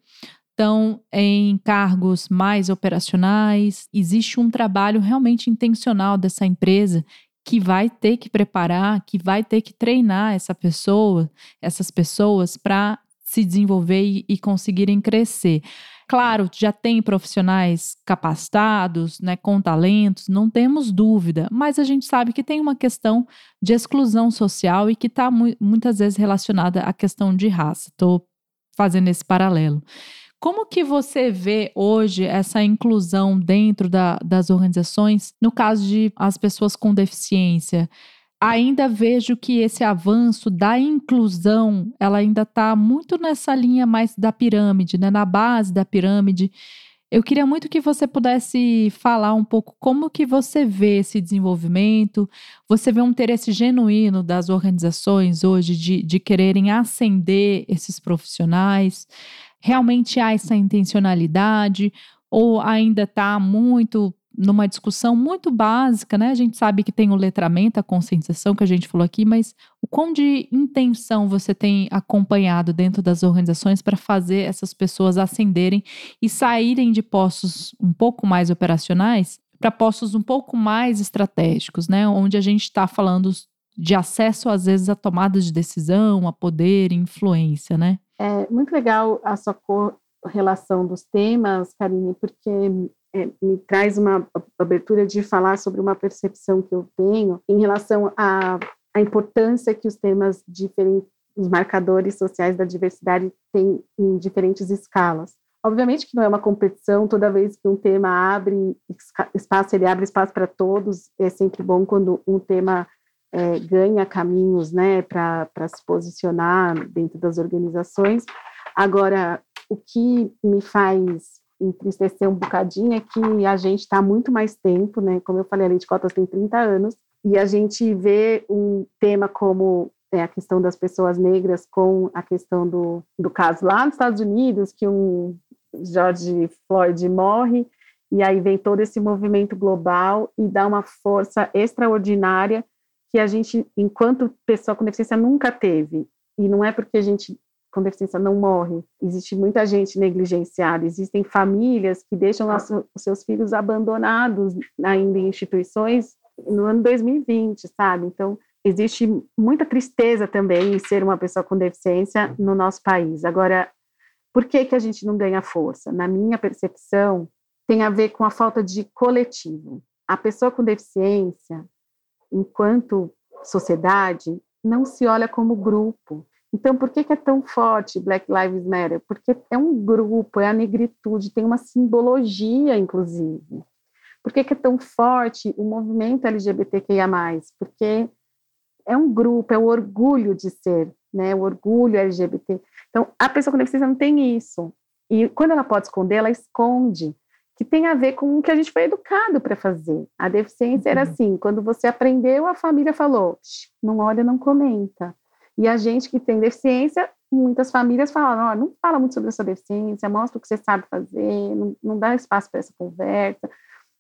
estão em cargos mais operacionais. Existe um trabalho realmente intencional dessa empresa que vai ter que preparar, que vai ter que treinar essa pessoa, essas pessoas para se desenvolver e, e, conseguirem crescer. Claro, já tem profissionais capacitados, né, com talentos, não temos dúvida, mas a gente sabe que tem uma questão de exclusão social e que está mu muitas vezes relacionada à questão de raça. Estou fazendo esse paralelo. Como que você vê hoje essa inclusão dentro da, das organizações no caso de as pessoas com deficiência? Ainda vejo que esse avanço da inclusão, ela ainda está muito nessa linha mais da pirâmide, né? na base da pirâmide. Eu queria muito que você pudesse falar um pouco como que você vê esse desenvolvimento. Você vê um interesse genuíno das organizações hoje de, de quererem ascender esses profissionais realmente há essa intencionalidade ou ainda está muito numa discussão muito básica, né? A gente sabe que tem o letramento, a conscientização que a gente falou aqui, mas o quão de intenção você tem acompanhado dentro das organizações para fazer essas pessoas ascenderem e saírem de postos um pouco mais operacionais para postos um pouco mais estratégicos, né? Onde a gente está falando de acesso, às vezes, a tomadas de decisão, a poder, influência, né?
É muito legal a sua relação dos temas, Karine, porque é, me traz uma abertura de falar sobre uma percepção que eu tenho em relação à, à importância que os temas diferentes, os marcadores sociais da diversidade têm em diferentes escalas. Obviamente que não é uma competição, toda vez que um tema abre espaço, ele abre espaço para todos, é sempre bom quando um tema é, ganha caminhos né, para se posicionar dentro das organizações. Agora, o que me faz entristecer um bocadinho é que a gente está muito mais tempo, né? Como eu falei, a Lei de Cotas tem 30 anos, e a gente vê um tema como é, a questão das pessoas negras com a questão do, do caso lá nos Estados Unidos, que um George Floyd morre, e aí vem todo esse movimento global e dá uma força extraordinária que a gente, enquanto pessoa com deficiência, nunca teve. E não é porque a gente com deficiência não morre. Existe muita gente negligenciada, existem famílias que deixam os seus filhos abandonados ainda em instituições no ano 2020, sabe? Então, existe muita tristeza também em ser uma pessoa com deficiência no nosso país. Agora, por que, que a gente não ganha força? Na minha percepção, tem a ver com a falta de coletivo. A pessoa com deficiência, enquanto sociedade, não se olha como grupo. Então, por que, que, é tão forte Black Lives Matter? Porque é um grupo, é a negritude, tem uma simbologia, inclusive. Por que, que é tão forte o movimento LGBTQIA? Porque é um grupo, é o orgulho de ser, né? o orgulho LGBT. Então, a pessoa com deficiência não tem isso. E quando ela pode esconder, ela esconde que tem a ver com o que a gente foi educado para fazer. A deficiência uhum. era assim, quando você aprendeu, a família falou, não olha, não comenta. E a gente que tem deficiência, muitas famílias falam, oh, não fala muito sobre a sua deficiência, mostra o que você sabe fazer, não, não dá espaço para essa conversa.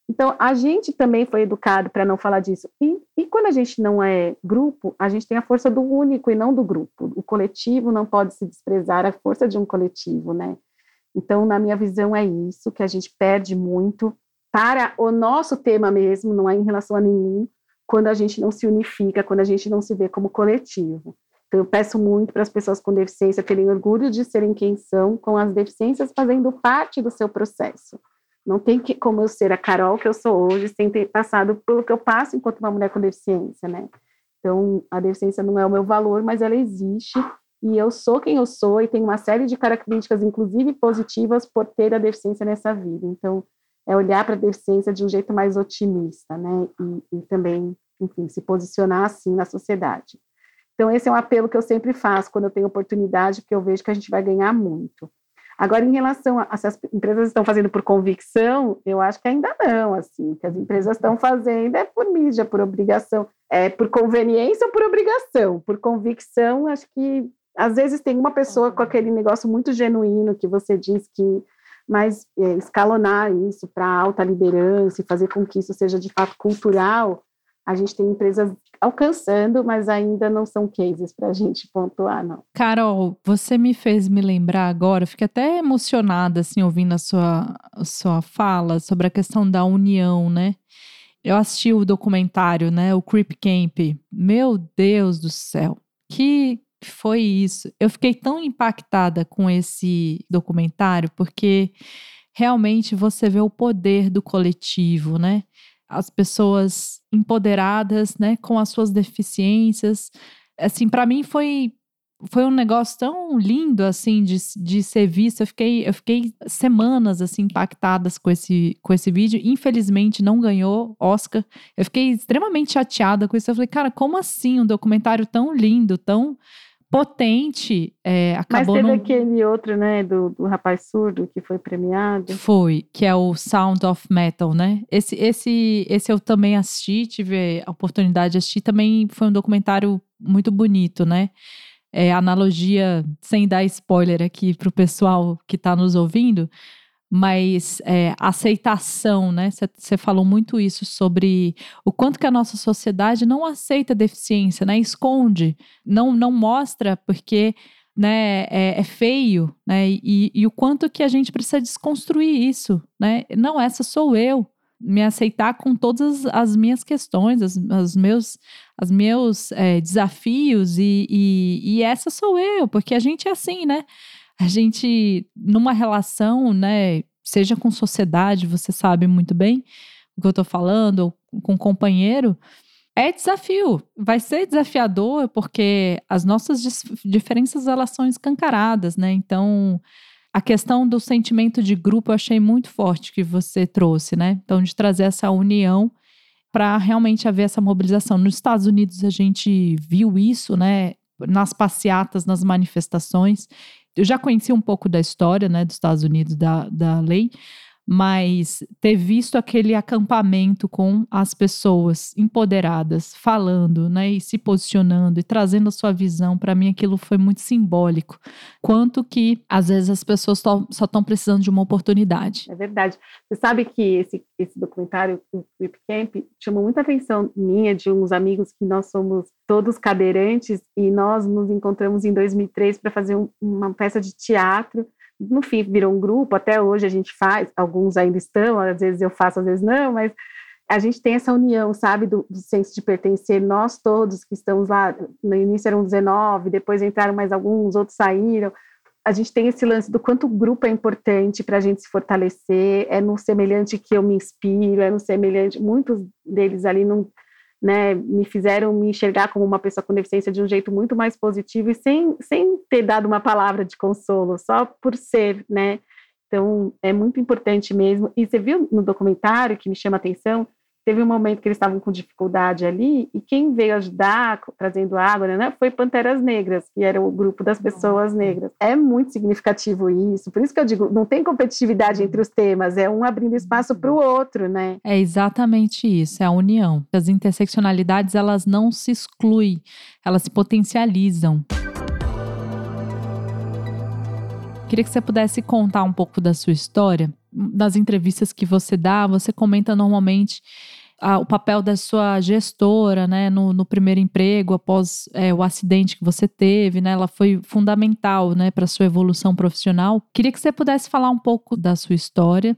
Então, a gente também foi educado para não falar disso. E, e, quando a gente não é grupo, a gente tem a força do único e não do grupo. O coletivo não pode se desprezar a força de um coletivo, né? Então, na minha visão, é isso que a gente perde muito para o nosso tema mesmo, não é em relação a nenhum, quando a gente não se unifica, quando a gente não se vê como coletivo. Então, eu peço muito para as pessoas com deficiência terem orgulho de serem quem são, com as deficiências fazendo parte do seu processo. Não tem que, como eu ser a Carol que eu sou hoje, sem ter passado pelo que eu passo enquanto uma mulher com deficiência, né? Então, a deficiência não é o meu valor, mas ela existe e eu sou quem eu sou e tenho uma série de características, inclusive positivas, por ter a deficiência nessa vida. Então, é olhar para a deficiência de um jeito mais otimista, né? E, e, também, enfim, se posicionar assim na sociedade. Então, esse é um apelo que eu sempre faço quando eu tenho oportunidade, porque eu vejo que a gente vai ganhar muito. Agora, em relação a, se as empresas estão fazendo por convicção, eu acho que ainda não, assim, que as empresas estão fazendo é por mídia, por obrigação, é por conveniência ou por obrigação. Por convicção, acho que às vezes tem uma pessoa com aquele negócio muito genuíno que você diz que, mas é, escalonar isso para alta liderança e fazer com que isso seja de fato cultural, a gente tem empresas alcançando, mas ainda não são cases para a gente pontuar, não.
Carol, você me fez me lembrar agora, fiquei até emocionada assim ouvindo a sua, a sua fala sobre a questão da união, né? Eu assisti o documentário, né, o Creep Camp. Meu Deus do céu, que foi isso. Eu fiquei tão impactada com esse documentário porque realmente você vê o poder do coletivo, né? As pessoas empoderadas, né, com as suas deficiências. Assim, para mim foi foi um negócio tão lindo assim de, de ser visto. Eu fiquei, eu fiquei semanas assim impactadas com esse, com esse vídeo. Infelizmente não ganhou Oscar. Eu fiquei extremamente chateada com isso. Eu falei, cara, como assim um documentário tão lindo, tão potente. É, acabou
Mas teve
no...
aquele outro, né, do, do rapaz surdo que foi premiado.
Foi, que é o Sound of Metal, né? Esse, esse, esse eu também assisti, tive a oportunidade de assistir. Também foi um documentário muito bonito, né? É, analogia, sem dar spoiler aqui para o pessoal que está nos ouvindo, mas é, aceitação, né? Você falou muito isso sobre o quanto que a nossa sociedade não aceita deficiência, né? Esconde, não, não mostra porque né, é, é feio, né? E, e, o quanto que a gente precisa desconstruir isso, né? Não, essa sou eu. Me aceitar com todas as minhas questões, as, as meus, as meus é, desafios, e, e, e essa sou eu, porque a gente é assim, né? A gente, numa relação, né, seja com sociedade, você sabe muito bem o que eu tô falando, ou com companheiro, é desafio. Vai ser desafiador porque as nossas diferenças elas são escancaradas, né? Então, a questão do sentimento de grupo eu achei muito forte que você trouxe, né? Então, de trazer essa união para realmente haver essa mobilização. Nos Estados Unidos a gente viu isso, né? Nas passeatas, nas manifestações eu já conhecia um pouco da história né, dos Estados Unidos, da, da lei, mas ter visto aquele acampamento com as pessoas empoderadas, falando, né, e se posicionando e trazendo a sua visão, para mim aquilo foi muito simbólico. Quanto que às vezes as pessoas só estão precisando de uma oportunidade.
É verdade. Você sabe que esse, esse documentário, o Whip Camp, chamou muita atenção minha, de uns amigos que nós somos todos cadeirantes e nós nos encontramos em 2003 para fazer um, uma peça de teatro no fim virou um grupo, até hoje a gente faz, alguns ainda estão, às vezes eu faço, às vezes não, mas a gente tem essa união, sabe, do, do senso de pertencer, nós todos que estamos lá, no início eram 19, depois entraram mais alguns, outros saíram, a gente tem esse lance do quanto o grupo é importante para a gente se fortalecer, é no semelhante que eu me inspiro, é no semelhante, muitos deles ali não né, me fizeram me enxergar como uma pessoa com deficiência de um jeito muito mais positivo e sem, sem ter dado uma palavra de consolo, só por ser, né? Então, é muito importante mesmo. E você viu no documentário que me chama a atenção teve um momento que eles estavam com dificuldade ali, e quem veio ajudar, trazendo água, né, foi Panteras Negras, que era o grupo das pessoas negras. É muito significativo isso, por isso que eu digo, não tem competitividade entre os temas, é um abrindo espaço para o outro, né?
É exatamente isso, é a união. As interseccionalidades, elas não se excluem, elas se potencializam. Queria que você pudesse contar um pouco da sua história. Nas entrevistas que você dá, você comenta normalmente ah, o papel da sua gestora, né, no, no primeiro emprego após é, o acidente que você teve, né, ela foi fundamental, né, para sua evolução profissional. Queria que você pudesse falar um pouco da sua história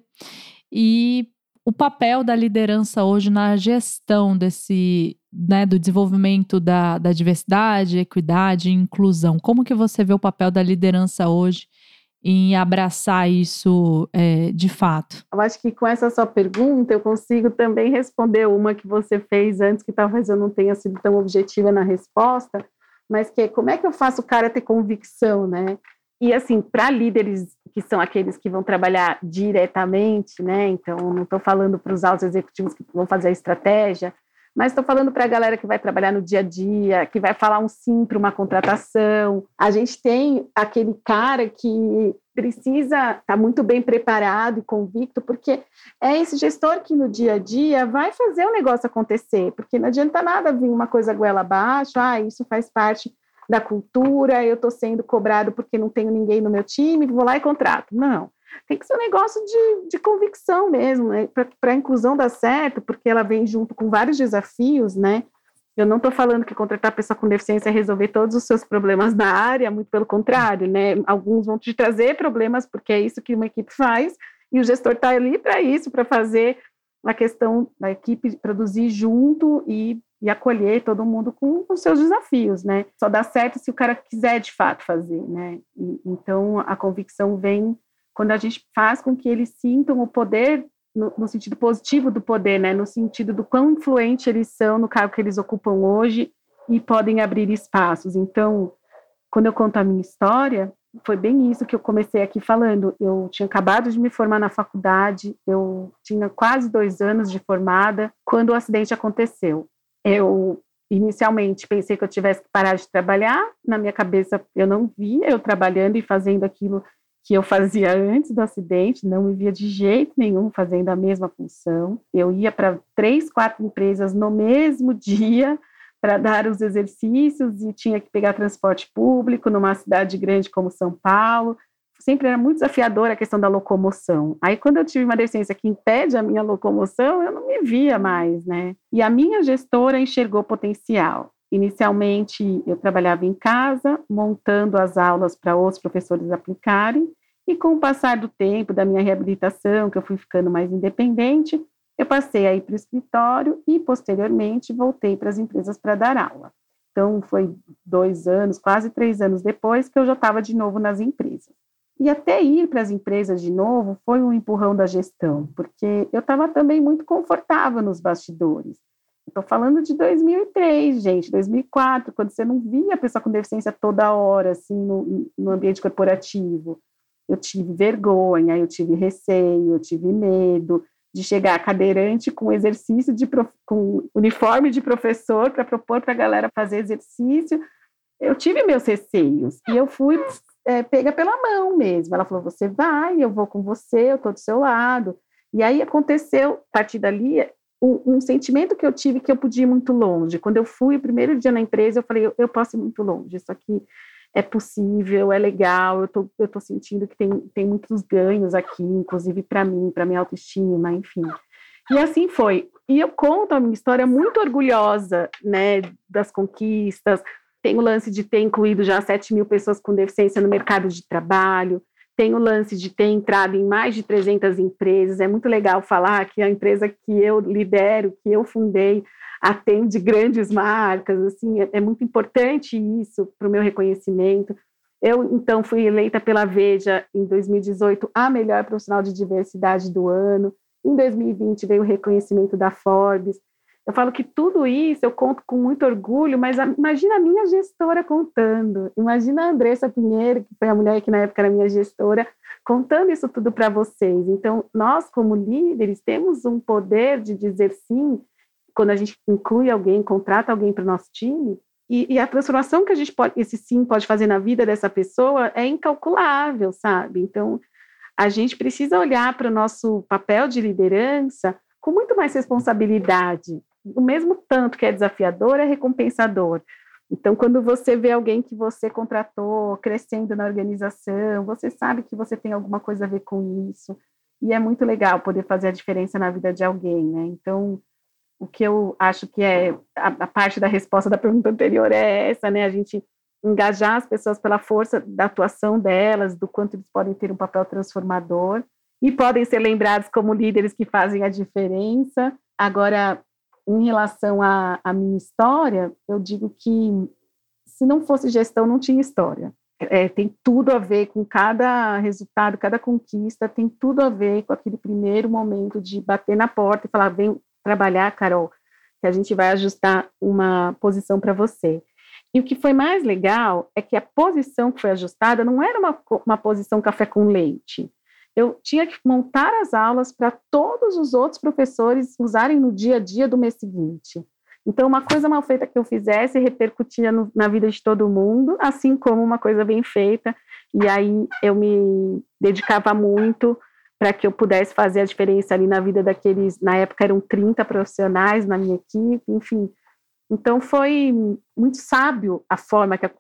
e o papel da liderança hoje na gestão desse, né, do desenvolvimento da, da diversidade, equidade e inclusão. Como que você vê o papel da liderança hoje em abraçar isso é, de fato?
Eu acho que com essa sua pergunta eu consigo também responder uma que você fez antes, que talvez eu não tenha sido tão objetiva na resposta, mas que é como é que eu faço o cara ter convicção, né? E assim, para líderes que são aqueles que vão trabalhar diretamente, né? Então, não estou falando para os altos executivos que vão fazer a estratégia, mas estou falando para a galera que vai trabalhar no dia a dia, que vai falar um sim para uma contratação. A gente tem aquele cara que precisa estar tá muito bem preparado e convicto, porque é esse gestor que no dia a dia vai fazer o negócio acontecer, porque não adianta nada vir uma coisa goela abaixo, ah, isso faz parte da cultura, eu estou sendo cobrado porque não tenho ninguém no meu time, vou lá e contrato. Não tem que ser um negócio de, de convicção mesmo, né? para a inclusão dar certo, porque ela vem junto com vários desafios, né? Eu não estou falando que contratar pessoa com deficiência é resolver todos os seus problemas na área, muito pelo contrário, né? Alguns vão te trazer problemas, porque é isso que uma equipe faz, e o gestor está ali para isso, para fazer a questão da equipe produzir junto e, e acolher todo mundo com os seus desafios, né? Só dá certo se o cara quiser de fato fazer, né? E, então a convicção vem quando a gente faz com que eles sintam o poder no, no, sentido positivo do poder, né? No sentido do quão influente eles são no cargo que eles ocupam hoje e podem abrir espaços. Então, quando eu conto a minha história, foi bem isso que eu comecei aqui falando. Eu tinha acabado de me formar na faculdade, eu tinha quase dois anos de formada quando o acidente aconteceu. Eu inicialmente pensei que eu tivesse que parar de trabalhar. Na minha cabeça, eu não via eu trabalhando e fazendo aquilo que eu fazia antes do acidente, não me via de jeito nenhum fazendo a mesma função. Eu ia para três, quatro empresas no mesmo dia para dar os exercícios e tinha que pegar transporte público numa cidade grande como São Paulo, sempre era muito desafiadora a questão da locomoção. Aí, quando eu tive uma deficiência que impede a minha locomoção, eu não me via mais, né? E a minha gestora enxergou potencial. Inicialmente, eu trabalhava em casa, montando as aulas para outros professores aplicarem, e com o passar do tempo, da minha reabilitação, que eu fui ficando mais independente, eu passei aí para o escritório e, posteriormente, voltei para as empresas para dar aula. Então, foi dois anos, quase três anos depois, que eu já estava de novo nas empresas. E até ir para as empresas de novo foi um empurrão da gestão, porque eu estava também muito confortável nos bastidores. Estou falando de 2003, gente, 2004, quando você não via a pessoa com deficiência toda hora, assim, no, no ambiente corporativo. Eu tive vergonha, eu tive receio, eu tive medo de chegar cadeirante com exercício de com uniforme de professor para propor para a galera fazer exercício. Eu tive meus receios e eu fui é, pega pela mão mesmo. Ela falou: você vai, eu vou com você, eu estou do seu lado. E aí aconteceu, a partir dali, um, um, sentimento que eu tive que eu podia ir muito longe. Quando eu fui o primeiro dia na empresa, eu falei: eu, eu posso ir muito longe, isso aqui é possível, é legal, eu tô, eu tô sentindo que tem, tem muitos ganhos aqui, inclusive para mim, para minha autoestima, enfim. E assim foi. E eu conto a minha história muito orgulhosa, né, das conquistas, tem o lance de ter incluído já 7 mil pessoas com deficiência no mercado de trabalho. Tem o lance de ter entrado em mais de 300 empresas. É muito legal falar que a empresa que eu lidero, que eu fundei, atende grandes marcas. Assim, é, é muito importante isso para o meu reconhecimento. Eu, então, fui eleita pela Veja em 2018 a melhor profissional de diversidade do ano. Em 2020 veio o reconhecimento da Forbes. Eu falo que tudo isso eu conto com muito orgulho, mas a, imagina a minha gestora contando, imagina a Andressa Pinheiro, que foi a mulher que na época era minha gestora, contando isso tudo para vocês. Então, nós, como líderes, temos um poder de dizer sim quando a gente inclui alguém, contrata alguém para o nosso time, e, e, a transformação que a gente pode, esse sim pode fazer na vida dessa pessoa é incalculável, sabe? Então, a gente precisa olhar para o nosso papel de liderança com muito mais responsabilidade, o mesmo tanto que é desafiador, é recompensador. Então, quando você vê alguém que você contratou crescendo na organização, você sabe que você tem alguma coisa a ver com isso. E é muito legal poder fazer a diferença na vida de alguém, né? Então, o que eu acho que é a, a parte da resposta da pergunta anterior é essa, né? A gente engajar as pessoas pela força da atuação delas, do quanto eles podem ter um papel transformador e podem ser lembrados como líderes que fazem a diferença. Agora, em relação à, à minha história, eu digo que se não fosse gestão, não tinha história. É, tem tudo a ver com cada resultado, cada conquista, tem tudo a ver com aquele primeiro momento de bater na porta e falar: vem trabalhar, Carol, que a gente vai ajustar uma posição para você. E o que foi mais legal é que a posição que foi ajustada não era uma, uma posição café com leite eu tinha que montar as aulas para todos os outros professores usarem no dia a dia do mês seguinte. Então, uma coisa mal feita que eu fizesse repercutia no, na vida de todo mundo, assim como uma coisa bem feita. E aí eu me dedicava muito para que eu pudesse fazer a diferença ali na vida daqueles. Na época eram 30 profissionais na minha equipe, enfim. Então, foi muito sábio a forma que a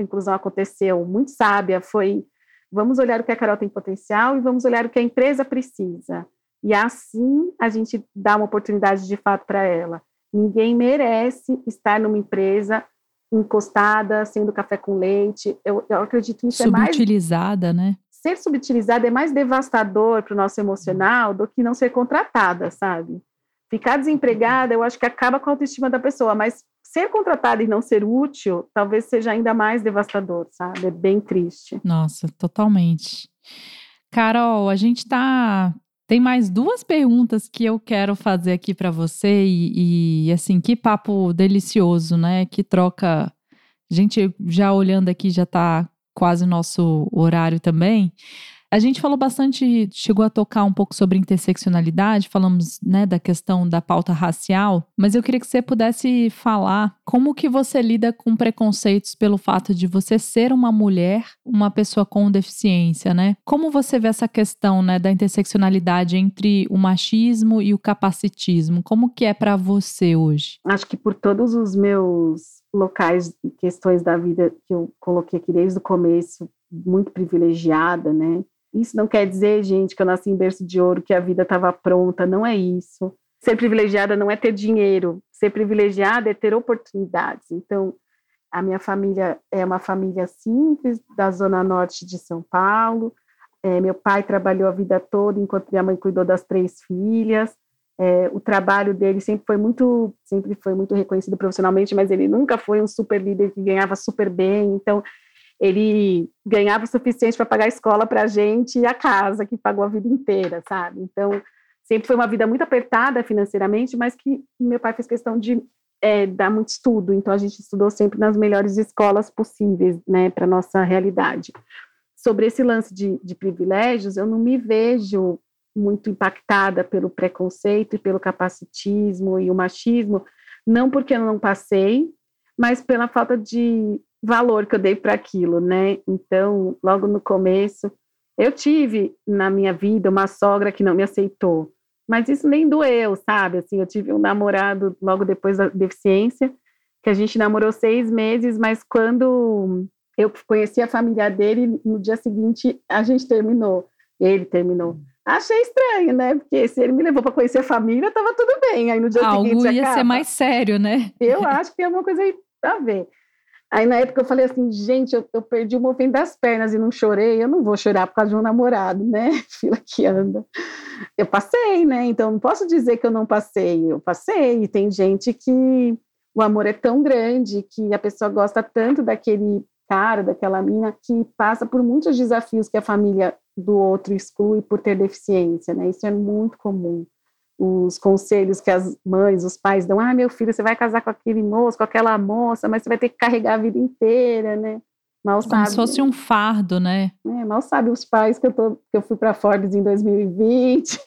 inclusão aconteceu, muito sábia. Foi Vamos olhar o que a Carol tem potencial e vamos olhar o que a empresa precisa. E assim a gente dá uma oportunidade de fato para ela. Ninguém merece estar numa empresa encostada, sendo café com leite. Eu, eu acredito que isso
é mais. Subutilizada, né?
Ser subutilizada é mais devastador para o nosso emocional do que não ser contratada, sabe? Ficar desempregada, eu acho que acaba com a autoestima da pessoa, mas ser contratado e não ser útil talvez seja ainda mais devastador, sabe? É bem triste.
Nossa, totalmente. Carol, a gente tá. Tem mais duas perguntas que eu quero fazer aqui para você e, e, assim, que papo delicioso, né? Que troca. A gente já olhando aqui já tá quase nosso horário também. A gente falou bastante, chegou a tocar um pouco sobre interseccionalidade, falamos né, da questão da pauta racial, mas eu queria que você pudesse falar como que você lida com preconceitos pelo fato de você ser uma mulher, uma pessoa com deficiência, né? Como você vê essa questão né, da interseccionalidade entre o machismo e o capacitismo? Como que é para você hoje?
Acho que por todos os meus locais e questões da vida que eu coloquei aqui desde o começo, muito privilegiada, né? Isso não quer dizer, gente, que eu nasci em berço de ouro, que a vida estava pronta, não é isso. Ser privilegiada não é ter dinheiro, ser privilegiada é ter oportunidades. Então, a minha família é uma família simples, da zona norte de São Paulo. É, meu pai trabalhou a vida toda enquanto minha mãe cuidou das três filhas. É, o trabalho dele sempre foi muito, sempre foi muito reconhecido profissionalmente, mas ele nunca foi um super líder que ganhava super bem. Então, ele ganhava o suficiente para pagar a escola para a gente e a casa, que pagou a vida inteira, sabe? Então, sempre foi uma vida muito apertada financeiramente, mas que meu pai fez questão de é, dar muito estudo. Então, a gente estudou sempre nas melhores escolas possíveis, né, para nossa realidade. Sobre esse lance de, de privilégios, eu não me vejo muito impactada pelo preconceito e pelo capacitismo e o machismo, não porque eu não passei, mas pela falta de valor que eu dei para aquilo, né? Então, logo no começo, eu tive na minha vida uma sogra que não me aceitou, mas isso nem doeu, sabe? Assim, eu tive um namorado logo depois da deficiência, que a gente namorou seis meses, mas quando eu conheci a família dele, no dia seguinte a gente terminou. Ele terminou. Achei estranho, né? Porque se ele me levou para conhecer a família, tava tudo bem. Aí no dia
Algo
seguinte.
Algo ia
acaba.
ser mais sério, né?
Eu acho que tem alguma coisa aí a ver. Aí na época eu falei assim, gente, eu, eu perdi o movimento das pernas e não chorei, eu não vou chorar por causa de um namorado, né? Fila que anda. Eu passei, né? Então não posso dizer que eu não passei, eu passei. E tem gente que o amor é tão grande que a pessoa gosta tanto daquele cara, daquela mina, que passa por muitos desafios que a família do outro exclui por ter deficiência, né? Isso é muito comum. Os conselhos que as mães, os pais dão, ah, meu filho, você vai casar com aquele moço, com aquela moça, mas você vai ter que carregar a vida inteira, né?
Mal Como sabe, se fosse um fardo, né?
É, mal sabe os pais que eu, tô, que eu fui para Forbes em 2020.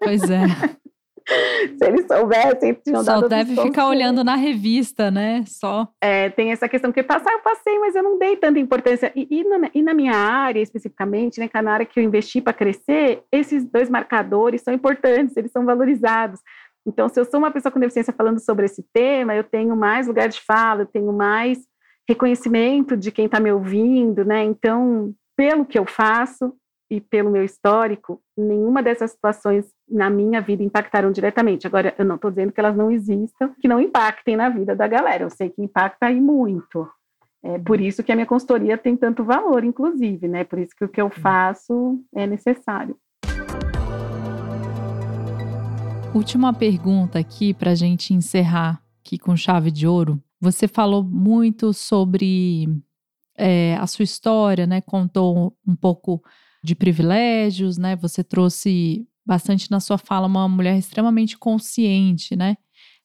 Pois é.
Se eles soubessem, tinham
Só dado deve ficar olhando na revista, né? Só.
É, tem essa questão que passar eu passei, mas eu não dei tanta importância. E, e, na, e na, minha área, especificamente, né, é na área que eu investi para crescer, esses dois marcadores são importantes, eles são valorizados. Então, se eu sou uma pessoa com deficiência falando sobre esse tema, eu tenho mais lugar de fala, eu tenho mais reconhecimento de quem está me ouvindo, né? Então, pelo que eu faço, e pelo meu histórico, nenhuma dessas situações na minha vida impactaram diretamente. Agora, eu não estou dizendo que elas não existam, que não impactem na vida da galera. Eu sei que impacta aí muito. É por isso que a minha consultoria tem tanto valor, inclusive, né? Por isso que o que eu faço é necessário.
Última pergunta aqui para a gente encerrar aqui com chave de ouro. Você falou muito sobre é, a sua história, né? Contou um pouco de privilégios, né? Você trouxe bastante na sua fala uma mulher extremamente consciente, né?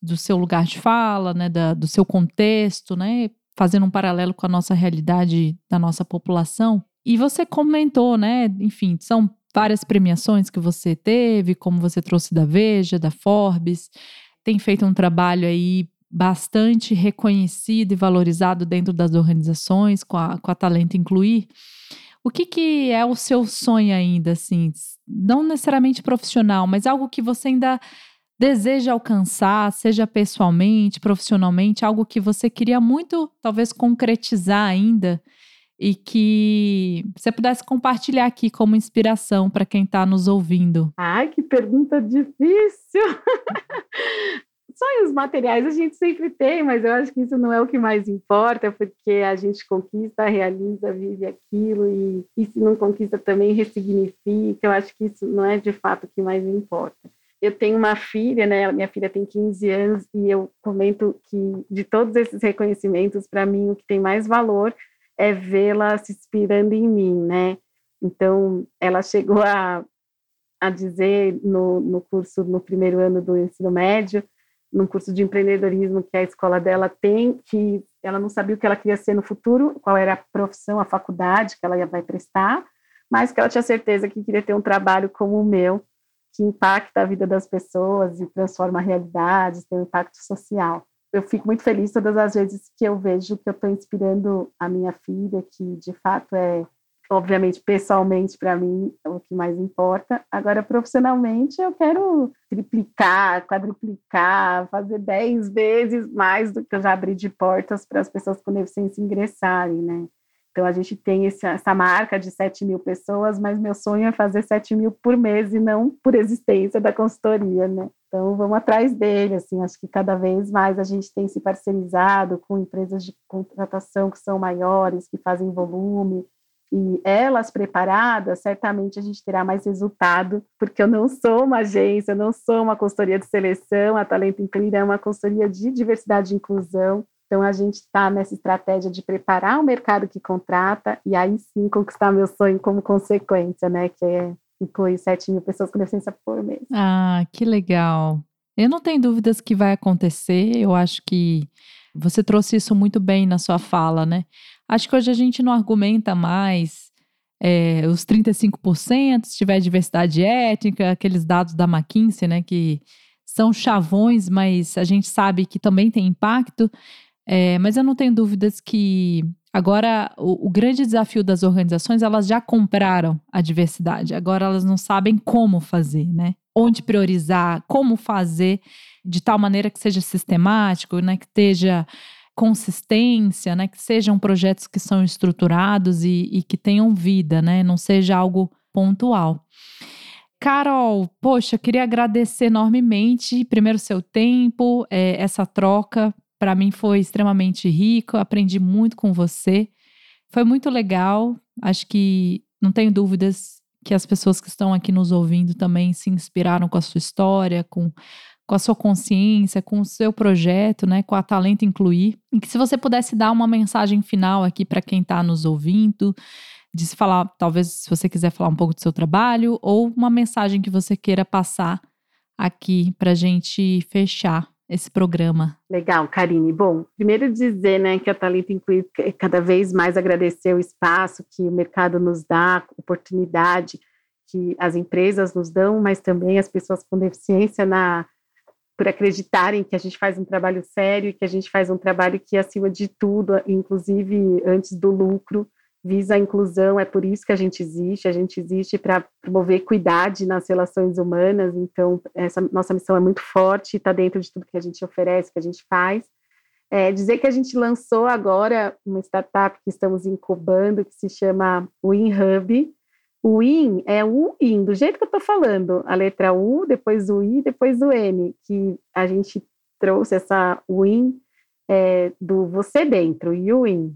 Do seu lugar de fala, né? Da, do seu contexto, né? Fazendo um paralelo com a nossa realidade da nossa população. E você comentou, né? Enfim, são várias premiações que você teve, como você trouxe da Veja, da Forbes, tem feito um trabalho aí bastante reconhecido e valorizado dentro das organizações, com a, com a Talento Incluir. O que, que é o seu sonho ainda, assim? Não necessariamente profissional, mas algo que você ainda deseja alcançar, seja pessoalmente, profissionalmente, algo que você queria muito, talvez, concretizar ainda e que você pudesse compartilhar aqui como inspiração para quem está nos ouvindo?
Ai, que pergunta difícil! sonhos materiais a gente sempre tem, mas eu acho que isso não é o que mais importa, porque a gente conquista, realiza, vive aquilo, e, e se não conquista também ressignifica. Eu acho que isso não é de fato o que mais importa. Eu tenho uma filha, né? Minha filha tem 15 anos, e eu comento que de todos esses reconhecimentos, para mim, o que tem mais valor é vê-la se inspirando em mim, né? Então, ela chegou a, a dizer no, no curso, no primeiro ano do ensino médio, num curso de empreendedorismo que a escola dela tem, que ela não sabia o que ela queria ser no futuro, qual era a profissão, a faculdade que ela vai prestar, mas que ela tinha certeza que queria ter um trabalho como o meu, que impacta a vida das pessoas e transforma realidades, tem um impacto social. Eu fico muito feliz todas as vezes que eu vejo que eu estou inspirando a minha filha, que de fato é obviamente, pessoalmente, para mim, é o que mais importa. Agora, profissionalmente, eu quero triplicar, quadruplicar, fazer dez vezes mais do que eu já abri de portas para as pessoas com deficiência ingressarem, né? Então, a gente tem esse, essa marca de 7 mil pessoas, mas meu sonho é fazer 7 mil por mês e não por existência da consultoria, né? Então, vamos atrás dele, assim, acho que cada vez mais a gente tem se parcerizado com empresas de contratação que são maiores, que fazem volume, e elas preparadas, certamente a gente terá mais resultado, porque eu não sou uma agência, eu não sou uma consultoria de seleção, a Talento Incluir é uma consultoria de diversidade e inclusão, então, a gente está nessa estratégia de preparar o mercado que contrata e aí sim conquistar meu sonho como consequência, né? Que é incluir 7 mil pessoas com deficiência por mês.
Ah, que legal. Eu não tenho dúvidas que vai acontecer. Eu acho que você trouxe isso muito bem na sua fala, né? Acho que hoje a gente não argumenta mais é, os 35%, se tiver diversidade étnica, aqueles dados da McKinsey, né? Que são chavões, mas a gente sabe que também tem impacto. É, mas eu não tenho dúvidas que agora o, o, grande desafio das organizações, elas já compraram a diversidade, agora elas não sabem como fazer, né? Onde priorizar, como fazer de tal maneira que seja sistemático, né? Que esteja consistência, né? Que sejam projetos que são estruturados e, e que tenham vida, né? Não seja algo pontual. Carol, poxa, queria agradecer enormemente, primeiro seu tempo, é, essa troca para mim foi extremamente rico, aprendi muito com você. Foi muito legal. Acho que não tenho dúvidas que as pessoas que estão aqui nos ouvindo também se inspiraram com a sua história, com, com a sua consciência, com o seu projeto, né, com a Talento Incluir. E que se você pudesse dar uma mensagem final aqui para quem está nos ouvindo, de se falar, talvez se você quiser falar um pouco do seu trabalho, ou uma mensagem que você queira passar aqui para gente fechar esse programa.
Legal, Karine. Bom, primeiro dizer né, que a Talento Incluir cada vez mais agradecer o espaço que o mercado nos dá, oportunidade que as empresas nos dão, mas também as pessoas com deficiência na por acreditarem que a gente faz um trabalho sério, que a gente faz um trabalho que, acima de tudo, inclusive antes do lucro, visa a inclusão, é por isso que a gente existe, a gente existe para promover equidade nas relações humanas, então essa nossa missão é muito forte, está dentro de tudo que a gente oferece, que a gente faz. É, dizer que a gente lançou agora uma startup que estamos incubando, que se chama WinHub. O Win é o IN, do jeito que eu estou falando, a letra U, depois o I, depois o N, que a gente trouxe essa Win é, do você dentro, Win.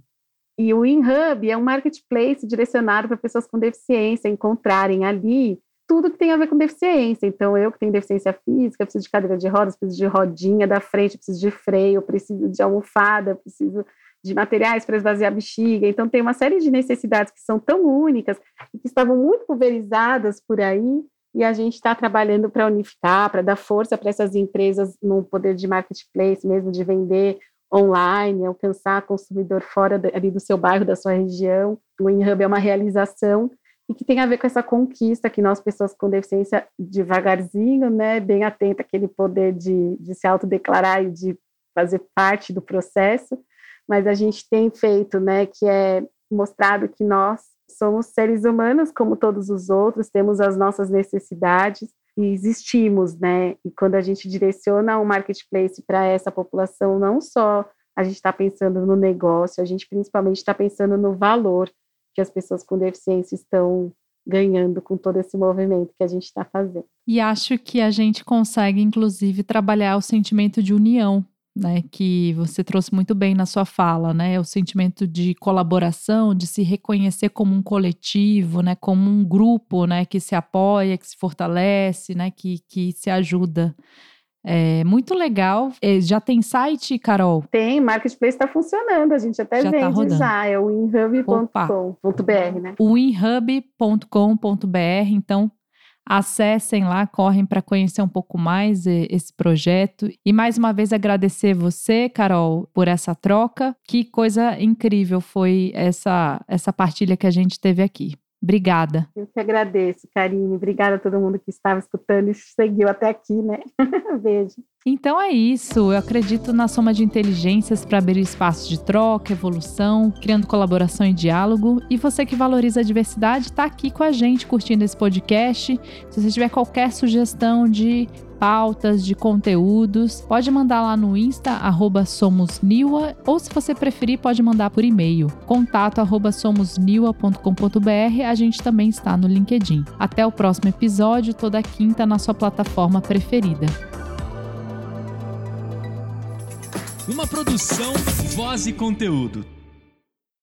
E o InHub é um marketplace direcionado para pessoas com deficiência encontrarem ali tudo que tem a ver com deficiência. Então, eu que tenho deficiência física, preciso de cadeira de rodas, preciso de rodinha da frente, preciso de freio, preciso de almofada, preciso de materiais para esvaziar a bexiga. Então, tem uma série de necessidades que são tão únicas e que estavam muito pulverizadas por aí, e a gente está trabalhando para unificar, para dar força para essas empresas no poder de marketplace mesmo, de vender online, alcançar consumidor fora ali do seu bairro, da sua região. O InHub é uma realização e que tem a ver com essa conquista que nós, pessoas com deficiência, devagarzinho, né, bem atenta àquele poder de, de se autodeclarar e de fazer parte do processo, mas a gente tem feito, né, que é mostrado que nós somos seres humanos como todos os outros, temos as nossas necessidades, e existimos, né? E quando a gente direciona um marketplace para essa população, não só a gente está pensando no negócio, a gente principalmente está pensando no valor que as pessoas com deficiência estão ganhando com todo esse movimento que a gente está fazendo.
E acho que a gente consegue, inclusive, trabalhar o sentimento de união né, que você trouxe muito bem na sua fala, né, o sentimento de colaboração, de se reconhecer como um coletivo, né, como um grupo, né, que se apoia, que se fortalece, né, que, que se ajuda. É muito legal. É, já tem site, Carol?
Tem, Marketplace está funcionando. A gente até já tá vende tá já. É o winhub.com.br, né?
winhub.com.br. Então, Acessem lá, correm para conhecer um pouco mais esse projeto. E mais uma vez agradecer você, Carol, por essa troca. Que coisa incrível foi essa, essa partilha que a gente teve aqui. Obrigada.
Eu que agradeço, Karine. Obrigada a todo mundo que estava escutando e seguiu até aqui, né? Beijo.
Então é isso. Eu acredito na soma de inteligências para abrir espaços de troca, evolução, criando colaboração e diálogo. E você que valoriza a diversidade está aqui com a gente curtindo esse podcast. Se você tiver qualquer sugestão de pautas, de conteúdos, pode mandar lá no Insta, arroba somosniwa, ou se você preferir, pode mandar por e-mail, contato arroba somosniwa.com.br. A gente também está no LinkedIn. Até o próximo episódio, toda quinta na sua plataforma preferida.
Uma produção, voz e conteúdo.